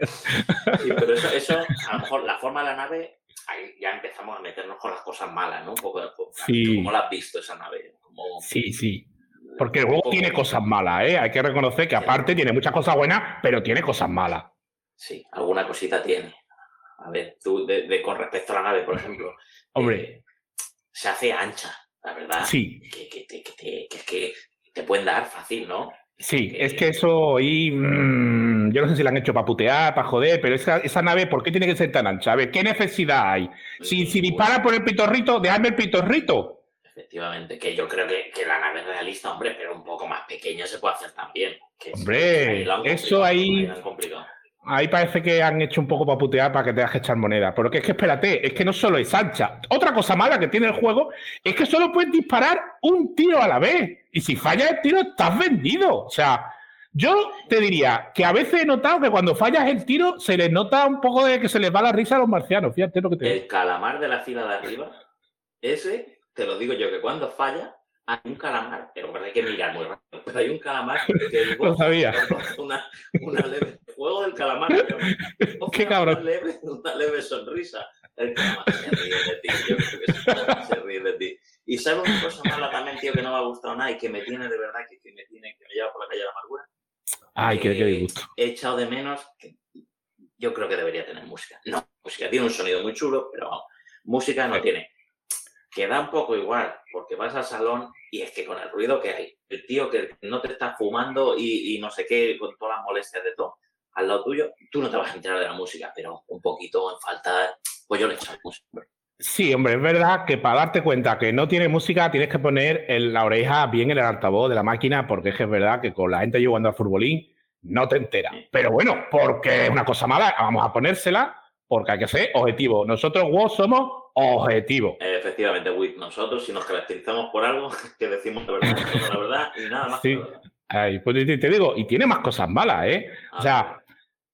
Sí, pero eso, eso, a lo mejor la forma de la nave, ahí ya empezamos a meternos con las cosas malas, ¿no? Un poco de Sí. ¿Cómo la has visto esa nave? Sí, sí. Porque el juego tiene cosas malas, ¿eh? Hay que reconocer que aparte tiene muchas cosas buenas, pero tiene cosas malas. Sí, alguna cosita tiene. A ver, tú, de, de- con respecto a la nave, por ejemplo. Hombre. eh, se hace ancha, la verdad. Sí. Que, que, te- que, te- que es que te pueden dar fácil, ¿no? Sí, es que eso ahí. mm, yo no sé si la han hecho para putear, para joder, pero esa, esa nave, ¿por qué tiene que ser tan ancha? A ver, ¿qué necesidad hay? Si, si dispara por el pitorrito, dejadme el pitorrito. Efectivamente, que yo creo que, que la nave es realista, hombre, pero un poco más pequeña se puede hacer también. que es- Hombre, ahí eso ahí-. Ahí parece que han hecho un poco para putear para que tengas que echar moneda. Pero que es que espérate, es que no solo es ancha. Otra cosa mala que tiene el juego es que solo puedes disparar un tiro a la vez. Y si falla el tiro, estás vendido. O sea, yo te diría que a veces he notado que cuando fallas el tiro se les nota un poco de que se les va la risa a los marcianos. Fíjate lo que te digo. El calamar de la fila de arriba, ese, te lo digo yo, que cuando falla, hay un calamar, pero hay que mirar muy rápido, pero hay un calamar que Lo sabía. Una, una leve, juego del calamar. pero- Qué cabrón. Una leve, una leve sonrisa. El calamar se ríe de ti, yo creo que se, se ríe de ti. Y sabes una cosa mala también, tío, que no me ha gustado nada y que me tiene de verdad, que, que me tiene, que me lleva por la calle de la amargura. Ay, qué, qué Eh, disgusto. He echado de menos que yo creo que debería tener música. No, música tiene un sonido muy chulo, pero música no tiene. Que da un poco igual, porque vas al salón y es que con el ruido que hay, el tío que no te está fumando y, y no sé qué, con todas las molestias de todo, al lado tuyo, tú no te vas a enterar de la música, pero un poquito en falta, pues yo le he echado música. Sí, hombre, es verdad que para darte cuenta que no tiene música tienes que poner la oreja bien en el altavoz de la máquina, porque es que es verdad que con la gente jugando al futbolín no te entera. Pero bueno, porque es una cosa mala, vamos a ponérsela, porque hay que ser objetivo. Nosotros, WoW, somos objetivos. Eh, Efectivamente, Wick, nosotros si nos caracterizamos por algo, que decimos la verdad, la verdad y nada más. Sí. Ay, pues te, digo, y tiene más cosas malas, ¿eh? O sea,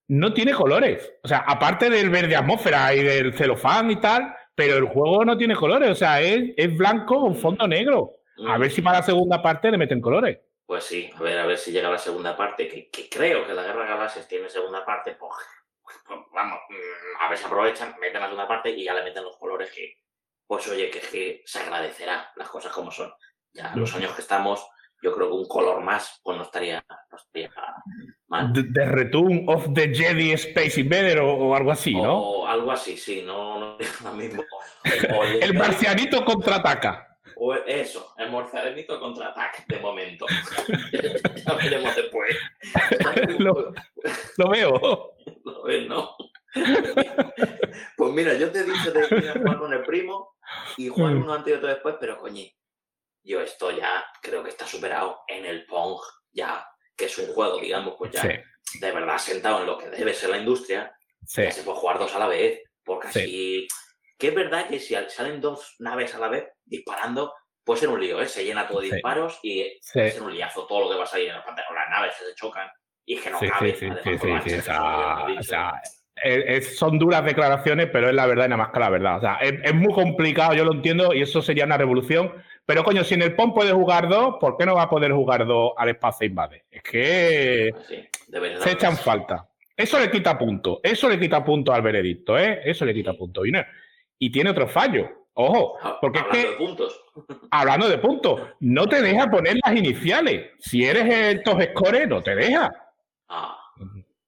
no tiene colores. O sea, aparte del verde atmósfera y del celofán y tal, pero el juego no tiene colores. O sea, es, es blanco con fondo negro. A ver si para la segunda parte le meten colores. Pues sí, a ver, a ver si llega la segunda parte, que, que creo que la Guerra de Galaxias tiene segunda parte, pues, vamos, mm, a ver si aprovechan, meten la segunda parte y ya le meten los colores que, pues oye, que, que se agradecerá las cosas como son. Ya los años que estamos, yo creo que un color más, pues no estaría, no estaría mal. The, The Return of the Jedi Space Invader o, o algo así, ¿no? O algo así, sí, no, no ahora mismo. O el- El marcianito contraataca. O eso, el morzarenito contraataque, de momento. ya veremos después. Lo, lo veo. Lo ves, ¿no? pues mira, yo te he dicho de ir a jugar con el primo y jugar Mm. uno antes y otro después, pero coño, yo esto ya creo que está superado en el Pong, ya, que es un juego, digamos, pues ya Sí, de verdad sentado en lo que debe ser la industria, sí. ya se puede jugar dos a la vez, porque Sí. Que es verdad que si al- salen dos naves a la vez disparando, puede ser un lío, ¿eh? Se llena todo de Sí. disparos y Sí. puede ser un liazo todo lo que va a salir en la pantalla, o las naves se chocan y es que no Sí, sí, sí, sí, sí, sí, sea, es- son duras declaraciones, pero es la verdad y nada más que la verdad. O sea, es, es muy complicado, yo lo entiendo, y eso sería una revolución. Pero coño, si en el PON puede jugar dos, ¿por qué no va a poder jugar dos al Space Invade? Es que Sí, debería se echan falta. Eso le quita punto. Eso le quita punto al veredicto, ¿eh? Eso le quita punto. Y, no- y tiene otro fallo. Ojo, Ha- porque es Hablando que de puntos. hablando de puntos, no te deja poner las iniciales. Si eres el top score, no te deja. Ah,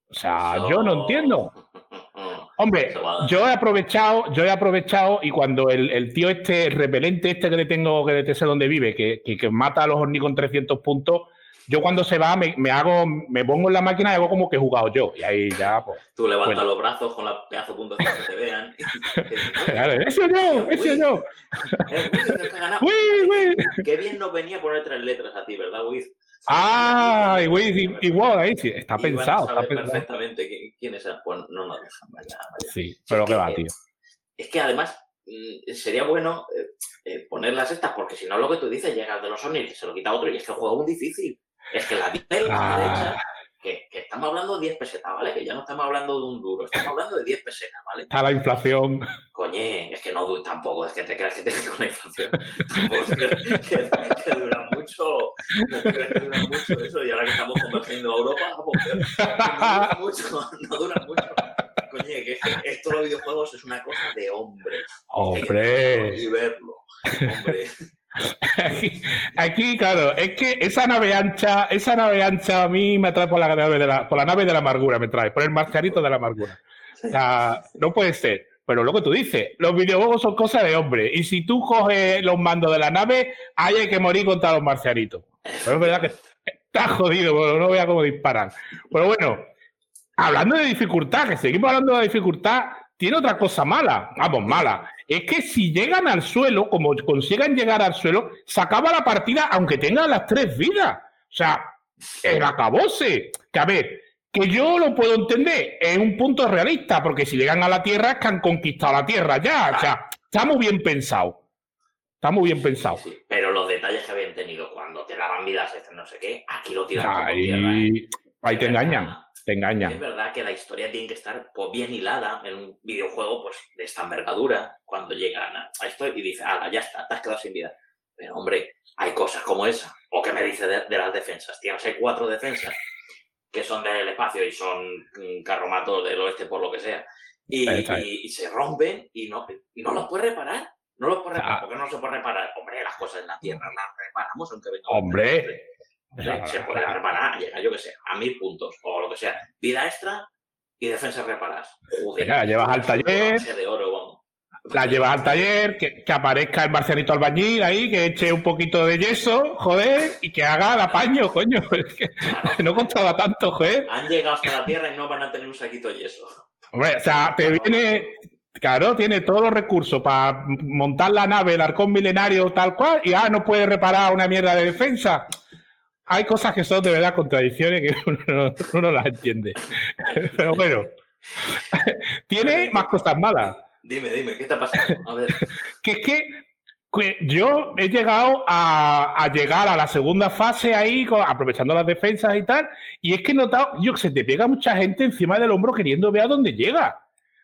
O sea, yo no entiendo. Hombre, yo he aprovechado, yo he aprovechado y cuando el, el tío este, el repelente este que le tengo, que te sé dónde vive, que, que, que mata a los horny con 300 puntos, yo cuando se va me, me hago, me pongo en la máquina y hago como que he jugado yo. Y ahí ya, pues. Tú levantas Bueno. los brazos con la pedazo de puntos que te vean. Claro, ¡Ese yo! ¡Ese yo! El. Qué bien nos venía poner tres letras a ti, ¿verdad, Wiz? ¡Ah! Y güey, igual ahí sí, está a pensado, está pensado. perfectamente qui- quiénes son. Pues no nos dejan, vaya, vaya. Sí, pero va, que- tío. Es que además mm, sería bueno eh, eh, poner las estas, porque si no lo que tú dices llega de los que se lo quita otro, y es que el juego es muy difícil. Es que la vida es la Ah. derecha, que, que estamos hablando de 10 pesetas, ¿vale? Que ya no estamos hablando de un duro, estamos hablando de 10 pesetas, ¿vale? Está la inflación. Coñe, es que no tampoco, es que te creas que te con la inflación. Tampoco es que, que, que dura mucho. No te creas que dura mucho eso, y ahora que estamos convergiendo a Europa, no dura mucho, no dura mucho. Coñe, que esto de los videojuegos es una cosa de hombres. Hombre. Y verlo. Hombre. Aquí, claro, es que esa nave ancha, esa nave ancha a mí me trae por la nave de la, por la nave de la amargura, me trae, por el marcianito de la amargura. O sea, no puede ser. Pero lo que tú dices, los videojuegos son cosas de hombre. Y si tú coges los mandos de la nave, hay que morir contra los marcianitos. Pero es verdad que está jodido, no vea cómo disparan. Pero bueno, hablando de dificultad, que seguimos hablando de dificultad, tiene otra cosa mala, vamos, mala. Es que si llegan al suelo, como consigan llegar al suelo, se acaba la partida aunque tengan las tres vidas. O sea, el acabose. Que a ver, que yo lo puedo entender, es un punto realista, porque si llegan a la Tierra es que han conquistado la Tierra ya. O sea, está muy bien pensado. Está muy bien pensado. Sí, pero los detalles que habían tenido cuando te daban vidas, este no sé qué, aquí lo tiran Ahí, tierra. ¿eh? ahí te engañan, Es verdad que la historia tiene que estar pues, bien hilada en un videojuego pues, de esta envergadura cuando llegan a esto y dice, ah, ya está, te has quedado sin vida. Pero hombre, hay cosas como esa. O que me dice de, de las defensas. Tienes hay cuatro defensas que son del espacio y son carromatos del oeste por lo que sea. Y, se rompen y no, y no los puedes reparar. No los puedes reparar. Ah. ¿Por qué no se puede reparar? Hombre, las cosas en la tierra las reparamos aunque venga un Hombre. se puede reparar, llega yo que sé, a mil puntos o lo que sea. Vida extra y. Joder. Venga, la llevas al taller. De oro, vamos. La llevas al taller, que, que aparezca el marcianito albañil ahí, que eche un poquito de yeso, joder, y que haga el apaño, coño. Es que no costaba tanto, joder. Han llegado hasta la tierra y no van a tener un saquito de yeso. Hombre, o sea, te viene, claro, tiene todos los recursos para montar la nave, el arcón milenario, tal cual, y ah, no puede reparar una mierda de defensa. Hay cosas que son de verdad contradicciones que uno no, uno las entiende. Pero bueno, tiene más cosas malas. Dime, dime, ¿qué está pasando? A ver. que es que, que yo he llegado a, a llegar a la segunda fase ahí, con- aprovechando las defensas y tal, y es que he notado, yo que se te pega mucha gente encima del hombro queriendo ver a dónde llega.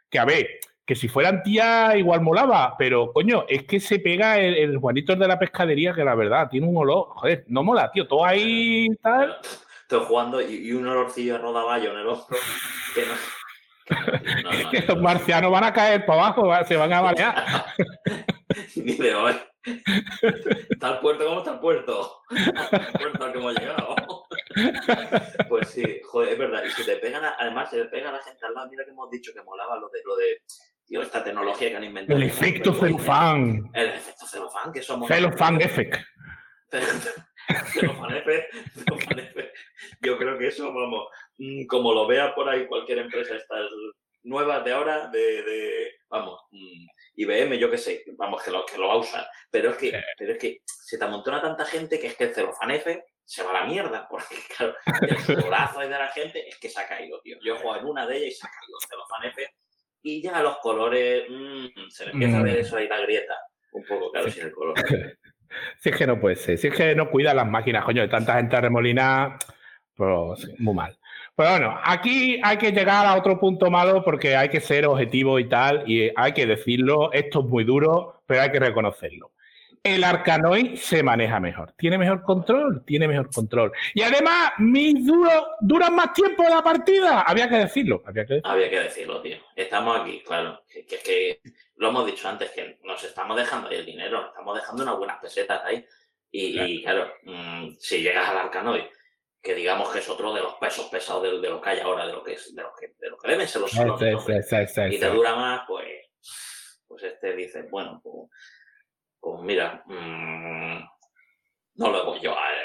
Que a ver, que si fueran tías igual molaba, pero coño, es que se pega el, el Juanito de la pescadería, que la verdad tiene un olor, joder, no mola, tío, todo ahí tal. Estoy jugando y, y un olorcillo a rodaballo en el hombro. Que no, que no, no, no, que no, los marcianos van a caer para abajo, se van a balear. Ni de hoy. ¿Está el puerto? ¿Cómo está el puerto? El puerto al que hemos llegado. Pues sí, joder, es verdad. Y si te pegan, a- además se le pega la gente al lado. Mira que hemos dicho que molaba lo de, lo de tío, esta tecnología que han inventado. El efecto celofán. El efecto celofán, que somos. Celofán effect. Celofán F, Celofán. Yo creo que eso, vamos, mm, como lo vea por ahí cualquier empresa estas nuevas de ahora, de, de vamos, mm, IBM, yo qué sé, vamos, que lo, que lo va a usar. Pero es que, pero es que se te amontona tanta gente que es que el celofán F se va a la mierda, porque claro, el sudorazo de la gente es que se ha caído, tío. Yo he jugado en una de ellas y se ha caído el celofán F y ya los colores, mm, se le empieza a ver Mm. eso ahí la grieta. Un poco, claro, sin el color. Si es que no puede ser, si es que no cuidan las máquinas, coño, de tanta gente arremolinada, pues muy mal. Pero bueno, aquí hay que llegar a otro punto malo porque hay que ser objetivo y tal, y hay que decirlo, esto es muy duro, pero hay que reconocerlo. El Arcanoid se maneja mejor, tiene mejor control, tiene mejor control. Y además, mis duros duran más tiempo la partida, había que decirlo, había que decirlo. Había que decirlo, tío. Estamos aquí, claro. Que, que, que lo hemos dicho antes, que nos estamos dejando ahí el dinero, nos estamos dejando unas buenas pesetas ahí. Y y, claro, mm, si llegas al Arcanoid, que digamos que es otro de los pesos pesados de, de lo que hay ahora, de lo que es, de lo que, de lo que deben ser los ese, y te dura más, pues, pues este dice, bueno, pues, pues mira, mm, no lo voy yo a... eh,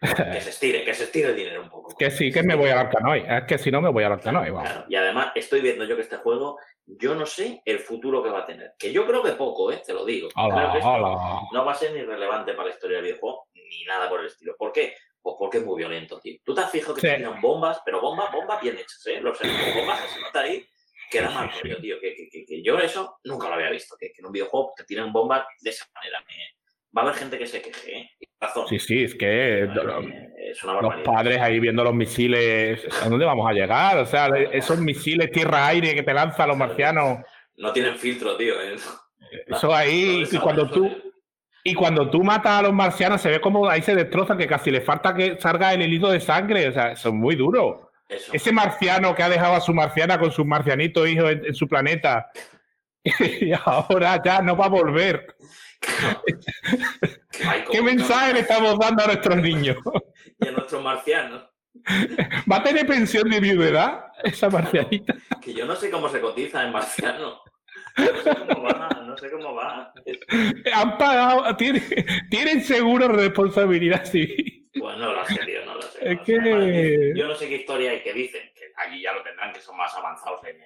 que se estire, que se estire el dinero un poco. Que sí, que me voy al Arcanoid, es que si no me voy al Arcanoid, vamos. Claro, y además estoy viendo yo que este juego, yo no sé el futuro que va a tener. Que yo creo que poco, ¿eh? te lo digo. Hola, que esto no va a ser ni relevante para la historia del videojuego, ni nada por el estilo. ¿Por qué? Pues porque es muy violento, tío. Tú te has fijado que Sí. tiran bombas, pero bombas, bombas bien hechas, ¿eh? Los bombas que se nota ahí, que da mal rollo, tío. Que, que, que, yo eso nunca lo había visto, que, que en un videojuego te tiran bombas de esa manera. me- Va a haber gente que se queje, ¿eh? Razón. Sí, sí, es que Eh, es una los barbaridad. padres ahí viendo los misiles, ¿a dónde vamos a llegar? O sea, esos misiles tierra-aire que te lanzan los marcianos, No tienen filtro, tío. ¿eh? eso ahí, y cuando tú, y cuando tú matas a los marcianos se ve como ahí se destroza, que casi le falta que salga el hilito de sangre, o sea, es muy duro. Eso. Ese marciano que ha dejado a su marciana con sus marcianitos hijos en, en su planeta, y ahora ya no va a volver. Ay, ¿Qué mensaje le estamos dando a nuestros niños? Y a nuestros marcianos. ¿Va a tener pensión de viudedad esa marcianita? Que yo no sé cómo se cotiza en marciano. No sé cómo va, no sé cómo va. Han pagado, tienen, tienen seguro responsabilidad civil. Pues no lo sé, tío, no lo sé. Es que- Yo no sé qué historia hay que dicen, que allí ya lo tendrán, que son más avanzados en,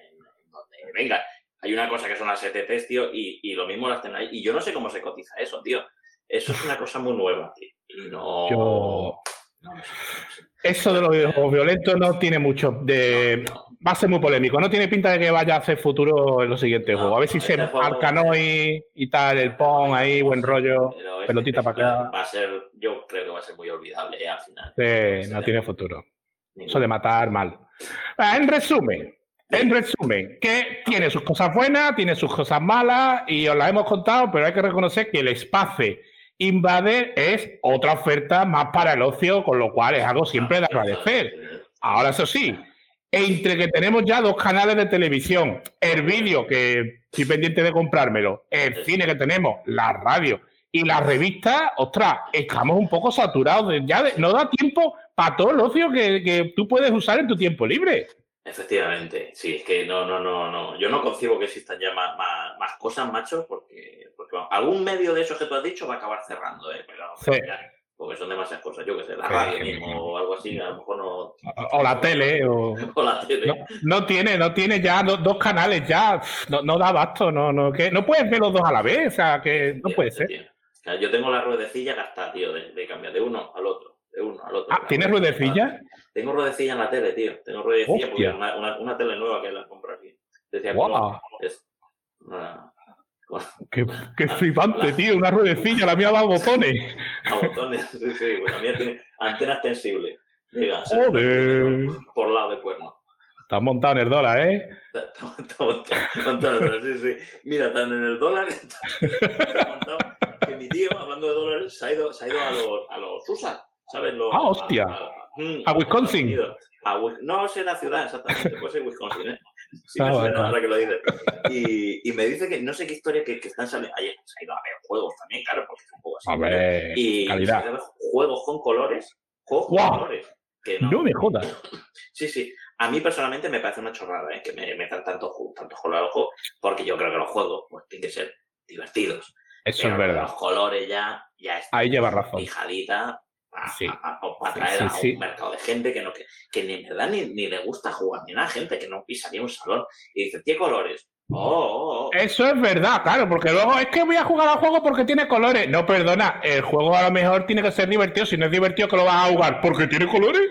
donde venga. Hay una cosa que son las ETTs, tío, y, y lo mismo las ahí. Y yo no sé cómo se cotiza eso, tío. Eso es una cosa muy nueva, tío. Y no. Yo- no sé. Eso de los videojuegos violentos no tiene mucho de. Va a ser muy polémico. No tiene pinta de que vaya a hacer futuro en los siguientes No, juegos. A ver si este se juego- Arcanoi y tal, el Pong ahí, buen rollo. Este- pelotita este para acá. Va a ser, yo creo que va a ser muy olvidable eh, al final. Sí, no tiene futuro. Eso de matar mal. Ah, En resumen, en resumen, que tiene sus cosas buenas, tiene sus cosas malas y os las hemos contado, pero hay que reconocer que el espacio Invader es otra oferta más para el ocio, con lo cual es algo siempre de agradecer. Ahora, eso sí, entre que tenemos ya dos canales de televisión, el vídeo, que estoy pendiente de comprármelo, el cine que tenemos, la radio y la revista, ostras, estamos un poco saturados. de- ya de- no da tiempo para todo el ocio que, que tú puedes usar en tu tiempo libre. Efectivamente, sí, es que no, no, no, no. Yo no concibo que existan ya más, más, más cosas, macho, porque, algún medio de esos que tú has dicho va a acabar cerrando, ¿eh? Pero, Sí. ya, porque son demasiadas cosas. Yo que sé, la radio mismo o algo así, a lo mejor no. O, la tele, o. O la tele. No, no tiene, no tiene ya do- dos canales ya, no, no da abasto, no, no, que no puedes ver los dos a la vez, o sea que no puede ser. O sea, yo tengo la ruedecilla gastada, tío, de, de cambiar de uno al otro, de uno al otro. Ah, ¿tienes ruedecilla? Tengo ruedecilla en la tele, tío. Tengo ruedecilla porque Hostia. una, una, una tele nueva que la compro aquí. Decía, una, Qué, qué flipante, tío, una ruedecilla, la mía va a botones. a botones. Sí, sí, pues la mía tiene antena extensible. Llega, Joder. por lado de cuerno. Estás montado en el dólar, ¿eh? Está- está- está montado- montado, sí, sí. Mira, tan en el dólar está, montado que mi tío, hablando de dólares, se ha ido, se ha ido a los, a los USA, ¿sabes? Los- Ah, hostia. mm, A Wisconsin. Estados Unidos. A Wis- no sé la ciudad exactamente, puede ser Wisconsin, ¿eh? Sí, Ah, me vale, suena vale. ahora que lo dices. Y, y me dice que no sé qué historia que, que están saliendo. Ayer se ha ido a ver juegos también, claro, porque es un juego así. Hombre, y calidad. se ha ido a ver juegos con colores. Juegos con Guau. colores. Que no, No me jodas. Sí, sí. A mí personalmente me parece una chorrada ¿eh? que me metan tanto, ju- tanto color al juego, porque yo creo que los juegos pues, tienen que ser divertidos. Eso Pero es verdad. Los colores ya, ya están Ahí lleva razón. fijadita para, Sí. A un mercado de gente que, no, que, que ni en verdad ni, ni le gusta jugar, ni nada, gente que no pisa ni un salón y dice, ¿qué colores? Oh, oh, oh. Eso es verdad, claro, porque luego es que voy a jugar al juego porque tiene colores. No, perdona, el juego a lo mejor tiene que ser divertido. Si no es divertido, que lo vas a jugar porque tiene colores.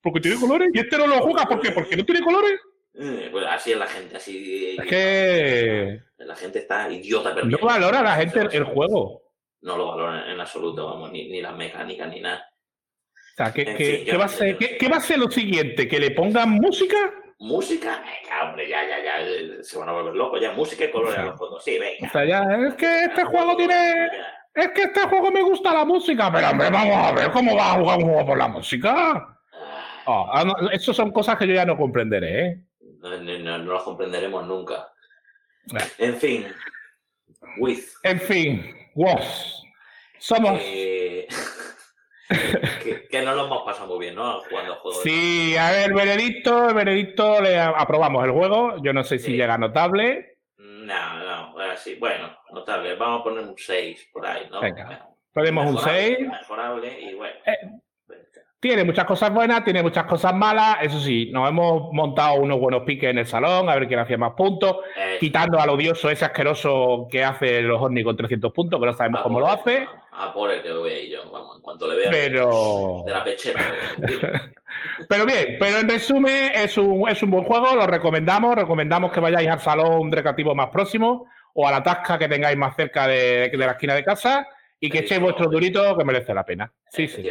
Porque tiene colores. Y este no lo juega, ¿por qué? Porque no tiene colores. Eh, pues así es la gente, así. Es que La gente está idiota, pero no valora la gente el, el juego. No lo valora en absoluto, vamos, ni, ni las mecánicas ni nada. O sea, ¿qué, En qué- fin, yo qué va a ser, yo qué- no sé. qué va a ser lo siguiente? ¿Que le pongan música? Música, venga, hombre, ya, ya, ya, eh, se van a volver locos, ya, música y colores a los juegos, sí, venga. O sea, ya, es que este juego tiene. Es que este juego me gusta la música, pero hombre, vamos a ver cómo va a jugar un juego por la música. Oh, no, eso son cosas que yo ya no comprenderé, ¿eh? No, no, no, los comprenderemos nunca. En fin, with. En fin, WOS. Somos. eh, que, que no lo hemos pasado muy bien, ¿no? Jugando juegos. Sí, a ver, veredicto, el veredicto, le aprobamos el juego. Yo no sé si Sí. llega notable. No, no, así, bueno, notable. Vamos a poner un 6 por ahí, ¿no? Venga, Ponemos un Mejorable, 6. Mejorable y bueno. Eh, Tiene muchas cosas buenas, tiene muchas cosas malas. Eso sí, nos hemos montado unos buenos piques en el salón, a ver quién hacía más puntos. Eh, Quitando al odioso ese asqueroso que hace los ovnis con 300 puntos, que no sabemos a cómo lo hace. A por el que lo vea yo, vamos, en cuanto le vea. Pero. De la pechera. Pero bien, pero en resumen, es un, es un buen juego, lo recomendamos. Recomendamos que vayáis al salón recreativo más próximo o a la tasca que tengáis más cerca de, de la esquina de casa y que echéis vuestro durito que merece la pena. Sí, sí.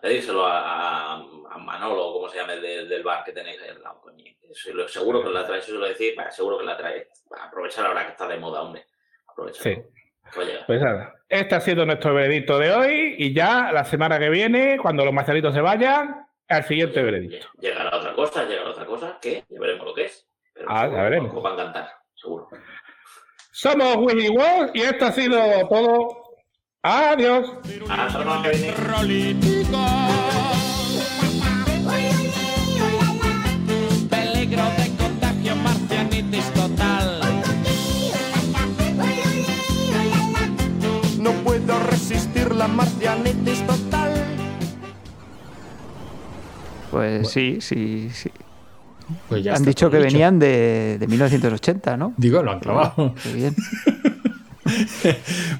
Pedírselo a, a, a Manolo, como se llame, de- del bar que tenéis ahí al lado, coño. Seguro que la traes, eso lo decís, seguro que la. Bah, aprovechar ahora que está de moda, hombre. Aprovechar. Sí. Pues nada, este ha sido nuestro veredicto de hoy y ya la semana que viene, cuando los marcialitos se vayan, al siguiente veredicto. llegará otra cosa, llegará otra cosa, que ya veremos lo que es. Pero Ah, ya veremos. os va a encantar, seguro. Somos Willy Wall y esto ha sido todo Adiós. Hasta la. Peligro de contagio, marcianitis total. No puedo resistir la marcianitis total. Pues sí, sí, sí. Pues ya Han dicho que dicho. venían de, de 1980, ¿no? Digo, lo han clavado. Qué bien.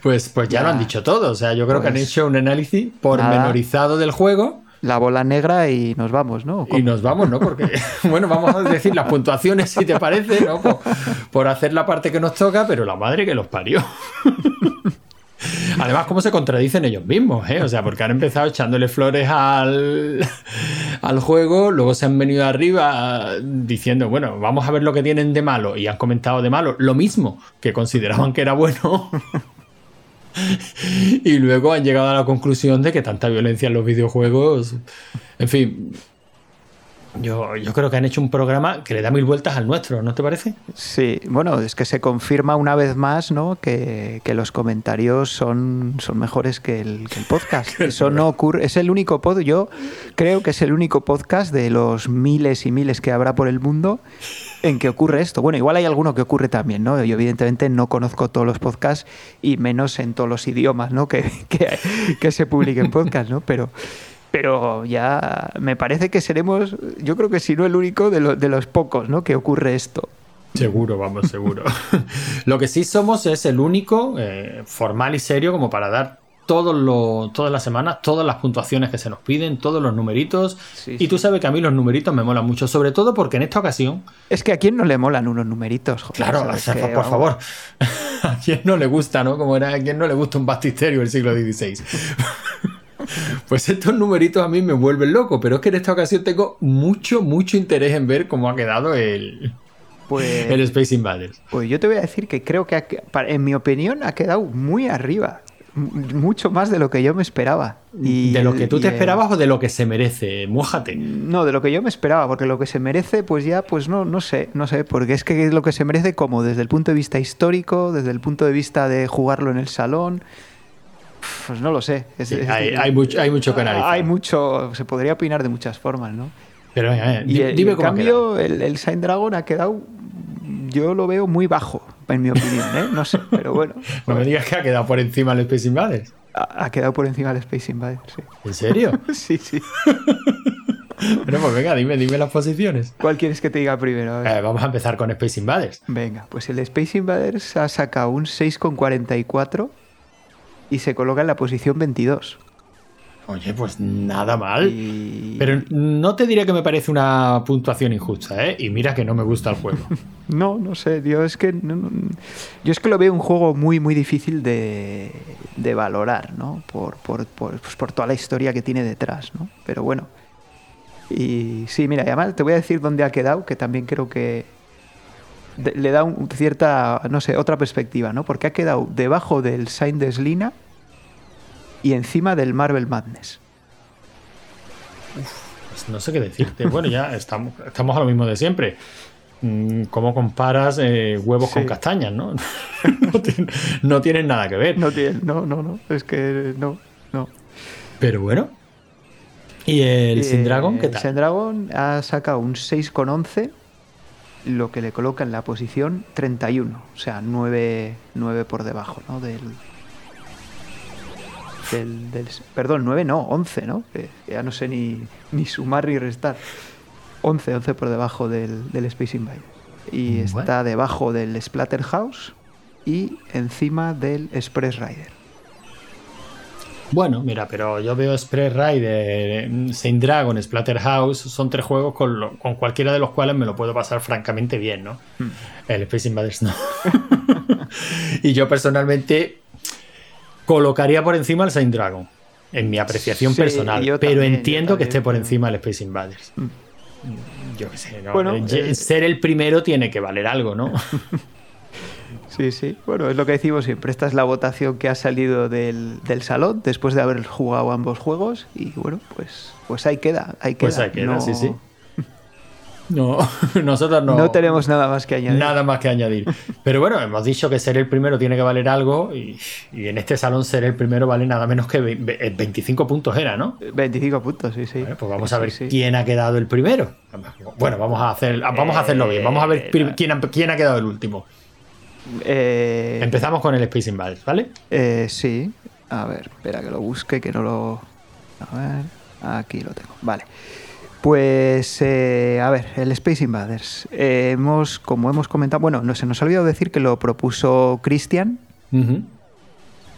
Pues, pues ya, Ya. lo han dicho todo. O sea, yo creo que han Pues- hecho un análisis pormenorizado del juego La bola negra y nos vamos, ¿no? y nos vamos, ¿no? Porque, bueno, vamos a decir las puntuaciones si te parece, ¿no? Por, por hacer la parte que nos toca, pero la madre que los parió. Además, cómo se contradicen ellos mismos, ¿eh? O sea, porque han empezado echándole flores al, al juego, luego se han venido arriba diciendo, bueno, vamos a ver lo que tienen de malo, y han comentado de malo lo mismo que consideraban que era bueno. y luego han llegado a la conclusión de que tanta violencia en los videojuegos. En fin. Yo, yo creo que han hecho un programa que le da mil vueltas al nuestro, ¿no te parece? Sí, bueno, es que se confirma una vez más, ¿no? Que, que los comentarios son, son mejores que el, que el podcast. Eso no ocurre. Es el único pod. Yo creo que es el único podcast de los miles y miles que habrá por el mundo en que ocurre esto. Bueno, igual hay alguno que ocurre también, ¿no? Yo evidentemente no conozco todos los podcasts y menos en todos los idiomas, ¿no? Que, que, que se publiquen podcasts, ¿no? Pero, pero ya me parece que seremos, yo creo que si no el único de, lo- de los pocos, ¿no? Que ocurre esto. Seguro, vamos, seguro. Lo que sí somos es el único eh, formal y serio como para dar todos los, todas las semanas, todas las puntuaciones que se nos piden, todos los numeritos. Sí, y tú sabes que a mí los numeritos me molan mucho, sobre todo porque en esta ocasión, Es que a quién no le molan unos numeritos, joder, claro, ¿sabes? o sea, Que, por, por vamos, favor, a quién no le gusta, ¿no? Como era, a quién no le gusta un baptisterio del siglo XVI. Pues estos numeritos a mí me vuelven loco, pero es que en esta ocasión tengo mucho, mucho interés en ver cómo ha quedado el, Pues, el Space Invaders. pues yo te voy a decir que creo que, ha en mi opinión, ha quedado muy arriba. Mucho más de lo que yo me esperaba. Y ¿De lo que tú te el- esperabas o de lo que se merece? Mójate. No, de lo que yo me esperaba, porque lo que se merece, pues ya, pues no, no sé, no sé, porque es que lo que se merece como desde el punto de vista histórico, desde el punto de vista de jugarlo en el salón, pues no lo sé. Es- Sí, es- hay- hay mucho- hay mucho que analizar. Hay mucho, se podría opinar de muchas formas, ¿no? Pero venga, eh, Y, di- el- y dime en cómo cambio, el, el Sign Dragon ha quedado, yo lo veo muy bajo, en mi opinión, ¿eh? No sé, pero bueno, No me digas que ha quedado por encima el Space Invaders. ha, ha quedado por encima del Space Invaders, sí. ¿En serio? Sí, sí. Bueno, pues venga, dime, dime las posiciones. ¿Cuál quieres que te diga primero? A. Eh, vamos a empezar con Space Invaders. Venga, pues el Space Invaders ha sacado un 6,44 y se coloca en la posición 22. Oye, pues nada mal. Y... Pero no te diré que me parece una puntuación injusta, ¿eh? Y mira que no me gusta el juego. No, no sé, yo es que no- no- yo es que lo veo un juego muy muy difícil de, de valorar, ¿no? Por, por, por, pues por toda la historia que tiene detrás, ¿no? Pero bueno. Y sí, mira, y además te voy a decir dónde ha quedado, que también creo que le da un- cierta, no sé, otra perspectiva, ¿no? Porque ha quedado debajo del Sign de Slina y encima del Marvel Madness. Pues no sé qué decirte. Bueno, ya estamos, estamos a lo mismo de siempre. Mm, ¿Cómo comparas eh, huevos Sí. con castañas, no? no, tienen, no tienen nada que ver. No no, no, no, es que no, no. Pero bueno. ¿Y el Eh, Sin Dragon qué El tal? Sin Dragon ha sacado un 6,11, lo que le coloca en la posición 31, o sea, 9, 9 por debajo, ¿no? Del, del, del- Perdón, 9 no, 11, ¿no? Que ya no sé ni, ni sumar ni restar. 11, 11 por debajo del, del Space Invaders. Y Bueno. está debajo del Splatterhouse y encima del Express Rider. Bueno, mira, pero yo veo Express Rider, mm, Saint Dragon, Splatterhouse, son tres juegos con, lo- con cualquiera de los cuales me lo puedo pasar francamente bien, ¿no? Hmm. El Space Invaders no. y yo personalmente colocaría por encima el Saint Dragon, en mi apreciación Sí, personal, pero también, entiendo que esté por encima el Space Invaders. Mm. Yo qué sé, ¿no? Bueno, Eh, eh, ser el primero tiene que valer algo, ¿no? Sí, sí. Bueno, es lo que decimos siempre. Esta es la votación que ha salido del, del salón después de haber jugado ambos juegos. Y bueno, pues, pues ahí queda. Ahí queda. Pues ahí queda, No- sí, sí. No, nosotros no. No tenemos nada más que añadir. Nada más que añadir. Pero bueno, hemos dicho que ser el primero tiene que valer algo y, y en este salón ser el primero vale nada menos que ve- ve- 25 puntos era, ¿no? 25 puntos, sí, sí. Bueno, pues vamos a ver sí. quién ha quedado el primero. Bueno, vamos a hacer, vamos a hacerlo bien. Vamos a ver pri- quién ha, quién ha quedado el último. Eh, Empezamos con el Space Invaders, ¿vale? eh, sí. A ver, espera que lo busque, que no lo. A ver, aquí lo tengo. Vale. Pues, eh, a ver, el Space Invaders. Eh, hemos, como hemos comentado, bueno, no se nos ha olvidado decir que lo propuso Christian,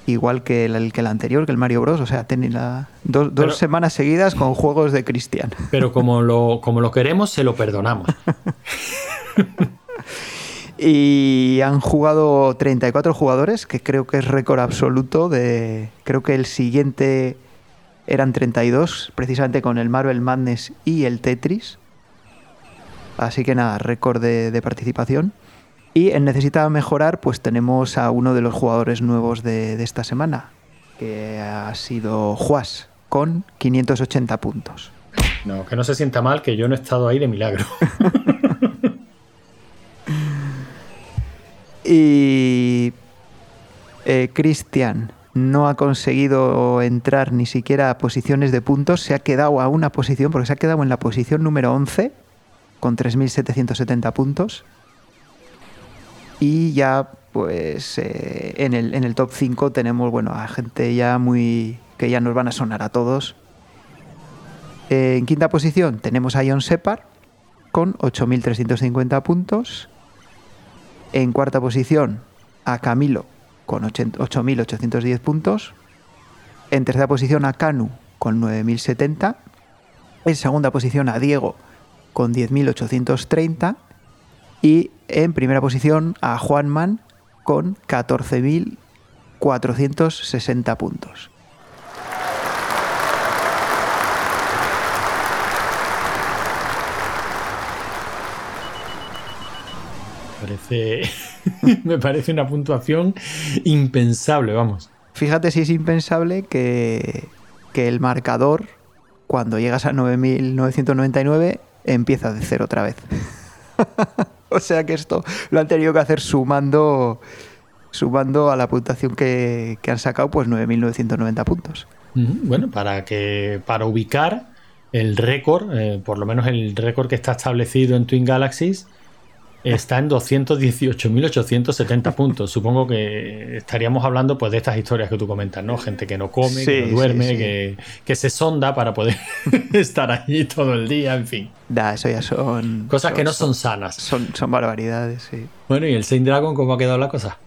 igual que el, el que el anterior, que el Mario Bros. O sea, tenía dos, dos Pero- semanas seguidas con juegos de Christian. Pero como lo, como lo queremos, se lo perdonamos. Y han jugado 34 jugadores, que creo que es récord absoluto de... Creo que el siguiente eran 32, precisamente con el Marvel Madness y el Tetris. Así que nada, récord de, de participación. Y en Necesita Mejorar, pues tenemos a uno de los jugadores nuevos de, de esta semana, que ha sido Juas, con 580 puntos. No, que no se sienta mal, que yo no he estado ahí de milagro. Y eh, Cristian no ha conseguido entrar ni siquiera a posiciones de puntos, se ha quedado a una posición, porque se ha quedado en la posición número 11 con 3.770 puntos. Y ya, pues, eh, en, el, en el top 5 tenemos, bueno, a gente ya muy... que ya nos van a sonar a todos. En quinta posición tenemos a Ion Separ con 8.350 puntos. En cuarta posición a Camilo con 80 8.810 puntos. En tercera posición a Canu con 9.070. En segunda posición a Diego con 10.830. Y en primera posición a Juanman con 14.460 puntos. Parece, me parece una puntuación impensable, vamos. Fíjate si es impensable que, que el marcador, cuando llegas a 9.999, empieza de cero otra vez. o sea que esto lo han tenido que hacer sumando, sumando a la puntuación que, que han sacado, pues 9.990 puntos. Bueno, para que para ubicar el récord, eh, por lo menos el récord que está establecido en Twin Galaxies, está en 218.870 puntos. Supongo que estaríamos hablando pues de estas historias que tú comentas, ¿no? Gente que no come, que no duerme, sí, sí. Que, que se sonda para poder estar allí todo el día, en fin. Da, eso ya son... Cosas que no son sanas. Son, son barbaridades, sí. Bueno, ¿y el Saint Dragon cómo ha quedado la cosa?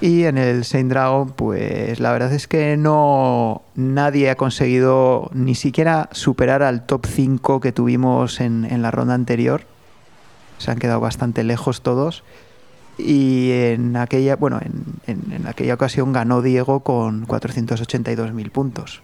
Y en el Saint Dragon, pues la verdad es que no nadie ha conseguido ni siquiera superar al top 5 que tuvimos en, en la ronda anterior. Se han quedado bastante lejos todos. Y en aquella, bueno, en, en- en aquella ocasión ganó Diego con 482.000 puntos.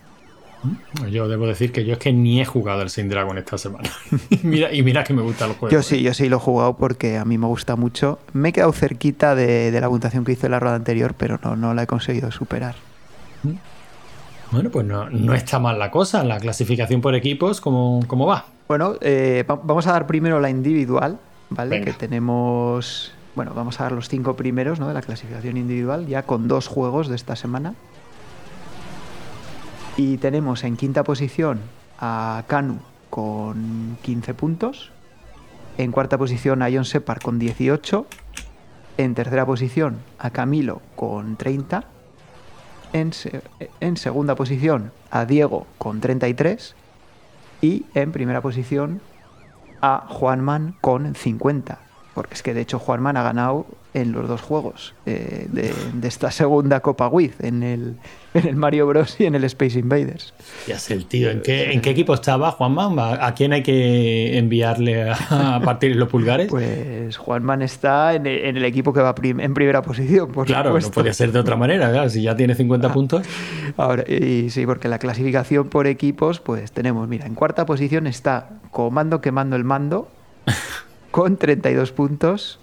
Yo debo decir que yo es que ni he jugado el Saint Dragon esta semana. y, mira, y mira que me gusta el juego. Yo sí, yo sí lo he jugado porque a mí me gusta mucho. Me he quedado cerquita de, de la puntuación que hice en la ronda anterior, pero no, no la he conseguido superar. Bueno, pues no, no está mal la cosa. La clasificación por equipos, ¿cómo, cómo va? Bueno, eh, va- vamos a dar primero la individual, ¿vale? Venga. Que tenemos. Bueno, vamos a dar los cinco primeros ¿no? de la clasificación individual, ya con dos juegos de esta semana. Y tenemos en quinta posición a Kanu con 15 puntos. En cuarta posición a John Separ con 18. En tercera posición a Camilo con 30. En, se- en segunda posición a Diego con 33. Y en primera posición a Juanman con 50. Porque es que de hecho Juanman ha ganado en los dos juegos eh, de, de esta segunda Copa Wiz, en el, en el Mario Bros. y en el Space Invaders. Ya sé el tío. ¿En qué, ¿En qué equipo estaba Juanma? ¿A a quién hay que enviarle a, a partir los pulgares? Pues Juanman está en el, en el equipo que va prim- en primera posición, por claro, no podía ser de otra manera. claro, si ya tiene 50 puntos. Ahora, y sí, porque la clasificación por equipos, pues tenemos, mira, en cuarta posición está Comando Quemando el Mando con 32 puntos.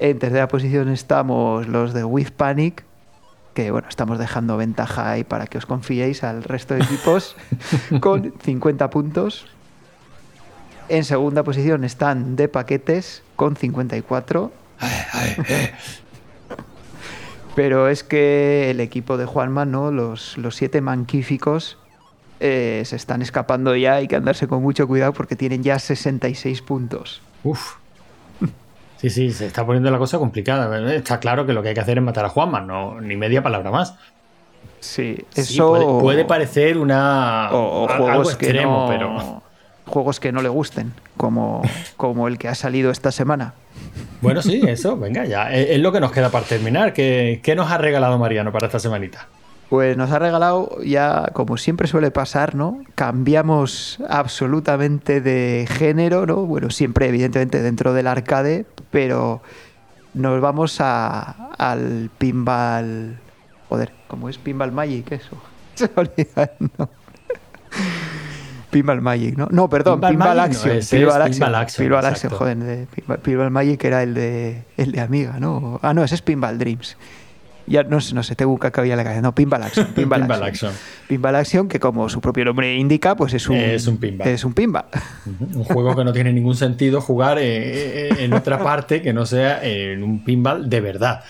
En tercera posición estamos los de With Panic, que bueno, estamos dejando ventaja ahí para que os confiéis al resto de equipos con 50 puntos. En segunda posición están de paquetes con 54. Pero es que el equipo de Juanma, ¿no? Los, los siete manquíficos eh, se están escapando ya. Hay que andarse con mucho cuidado porque tienen ya 66 puntos. Uf. Sí, sí, se está poniendo la cosa complicada. Está claro que lo que hay que hacer es matar a Juanma, no, ni media palabra más. Sí, Sí, eso. puede, puede parecer una o, o algo juegos que extremo, no, pero juegos que no le gusten, como, como el que ha salido esta semana. bueno, sí, eso, venga, ya. Es, es lo que nos queda para terminar. ¿Qué, qué nos ha regalado Mariano para esta semanita? Pues nos ha regalado ya, como siempre suele pasar, ¿no? Cambiamos absolutamente de género, ¿no? Bueno, siempre evidentemente dentro del arcade, pero nos vamos a, al pinball... Joder, ¿cómo es? Pinball Magic, eso. Se olvida. Pinball Magic, ¿no? No, perdón, Pinball Pinball, no, Action. ese es Pinball Action. Pinball Action, Pinball. Action, joder, de Pinball, Pinball Magic era el de, el de Amiga, ¿no? Ah, no, ese es Pinball Dreams. Ya no, sé, no sé, tengo un cacao ya en la cabeza. No, Pinball Action. Pinball, Pinball Action. Action. Pinball Action, que como su propio nombre indica, pues es un, Es un pinball. Es un pinball. Un juego que no tiene ningún sentido jugar eh, eh, en otra parte que no sea en un pinball de verdad.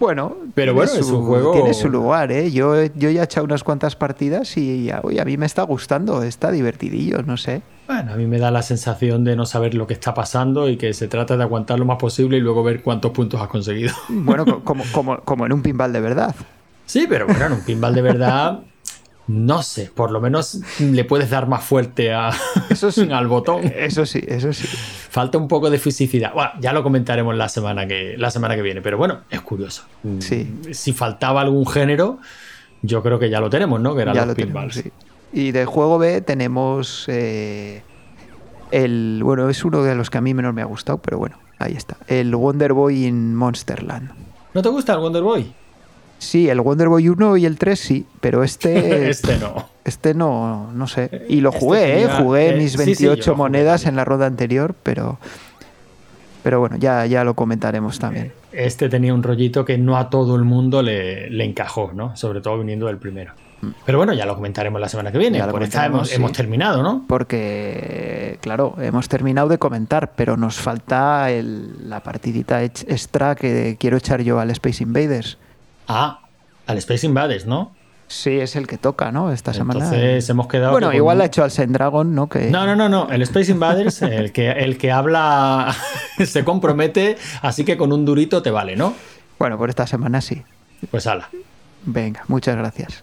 Bueno, Pero bueno, es un juego- Tiene su lugar, ¿eh? Yo, yo ya he echado unas cuantas partidas y ya, oye, a mí me está gustando, está divertidillo, no sé. Bueno, a mí me da la sensación de no saber lo que está pasando y que se trata de aguantar lo más posible y luego ver cuántos puntos has conseguido. Bueno, co- como, como, como en un pinball de verdad. Sí, pero bueno, en un pinball de verdad, no sé, por lo menos le puedes dar más fuerte a- Eso sí. al botón. Eso sí, eso sí. Falta un poco de fisicidad. Bueno, ya lo comentaremos la semana que, la semana que viene, pero bueno, es curioso. Sí. Si faltaba algún género, yo creo que ya lo tenemos, ¿no? Que eran ya los lo pinballs. tenemos, sí. Y de juego B tenemos eh, el. Bueno, es uno de los que a mí menos me ha gustado, pero bueno, ahí está. El Wonder Boy in Monsterland. ¿No te gusta el Wonder Boy? Sí, el Wonder Boy 1 y el 3 sí, pero este. este no. Este no, no sé. Y lo Este jugué, ¿eh? Jugué eh, mis sí, sí, 28 yo lo jugué monedas en la ronda anterior, pero. Pero bueno, ya, ya lo comentaremos también. Este tenía un rollito que no a todo el mundo le, le encajó, ¿no? Sobre todo viniendo del primero. Pero bueno, ya lo comentaremos la semana que viene. Mm. Ya lo Por esta hemos, sí. hemos terminado, ¿no? Porque, claro, hemos terminado de comentar, pero nos falta el- la partidita extra que quiero echar yo al Space Invaders. Ah, al Space Invaders, ¿no? Sí, es el que toca, ¿no? Esta semana. Entonces hemos quedado. Bueno, igual un- ha hecho al Sendragon, ¿no? Que... No, no, no, no. El Space Invaders, el que, el que habla se compromete, así que con un durito te vale, ¿no? Bueno, por esta semana sí. Pues ala. Venga, muchas gracias.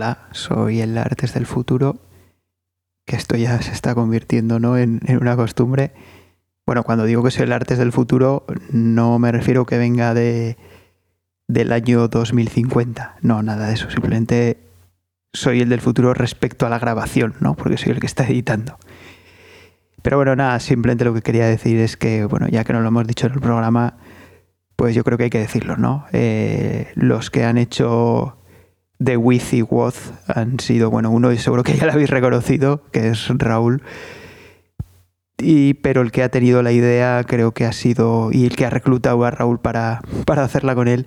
Hola, soy el Artes del Futuro, que esto ya se está convirtiendo ¿no? en, en una costumbre. Bueno, cuando digo que soy el Artes del Futuro, no me refiero que venga de, del año 2050. No, nada de eso. Simplemente soy el del futuro respecto a la grabación, ¿no? Porque soy el que está editando. Pero bueno, nada, simplemente lo que quería decir es que, bueno, ya que no lo hemos dicho en el programa, pues yo creo que hay que decirlo, ¿no? Eh, los que han hecho de With y han sido, bueno, uno y seguro que ya lo habéis reconocido, que es Raúl. Y, pero el que ha tenido la idea creo que ha sido, y el que ha reclutado a Raúl para, para hacerla con él,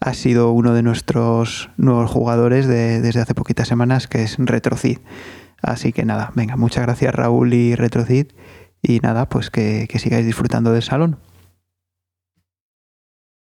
ha sido uno de nuestros nuevos jugadores de- desde hace poquitas semanas, que es Retrocid. Así que nada, venga, muchas gracias Raúl y Retrocid. Y nada, pues que, que sigáis disfrutando del salón.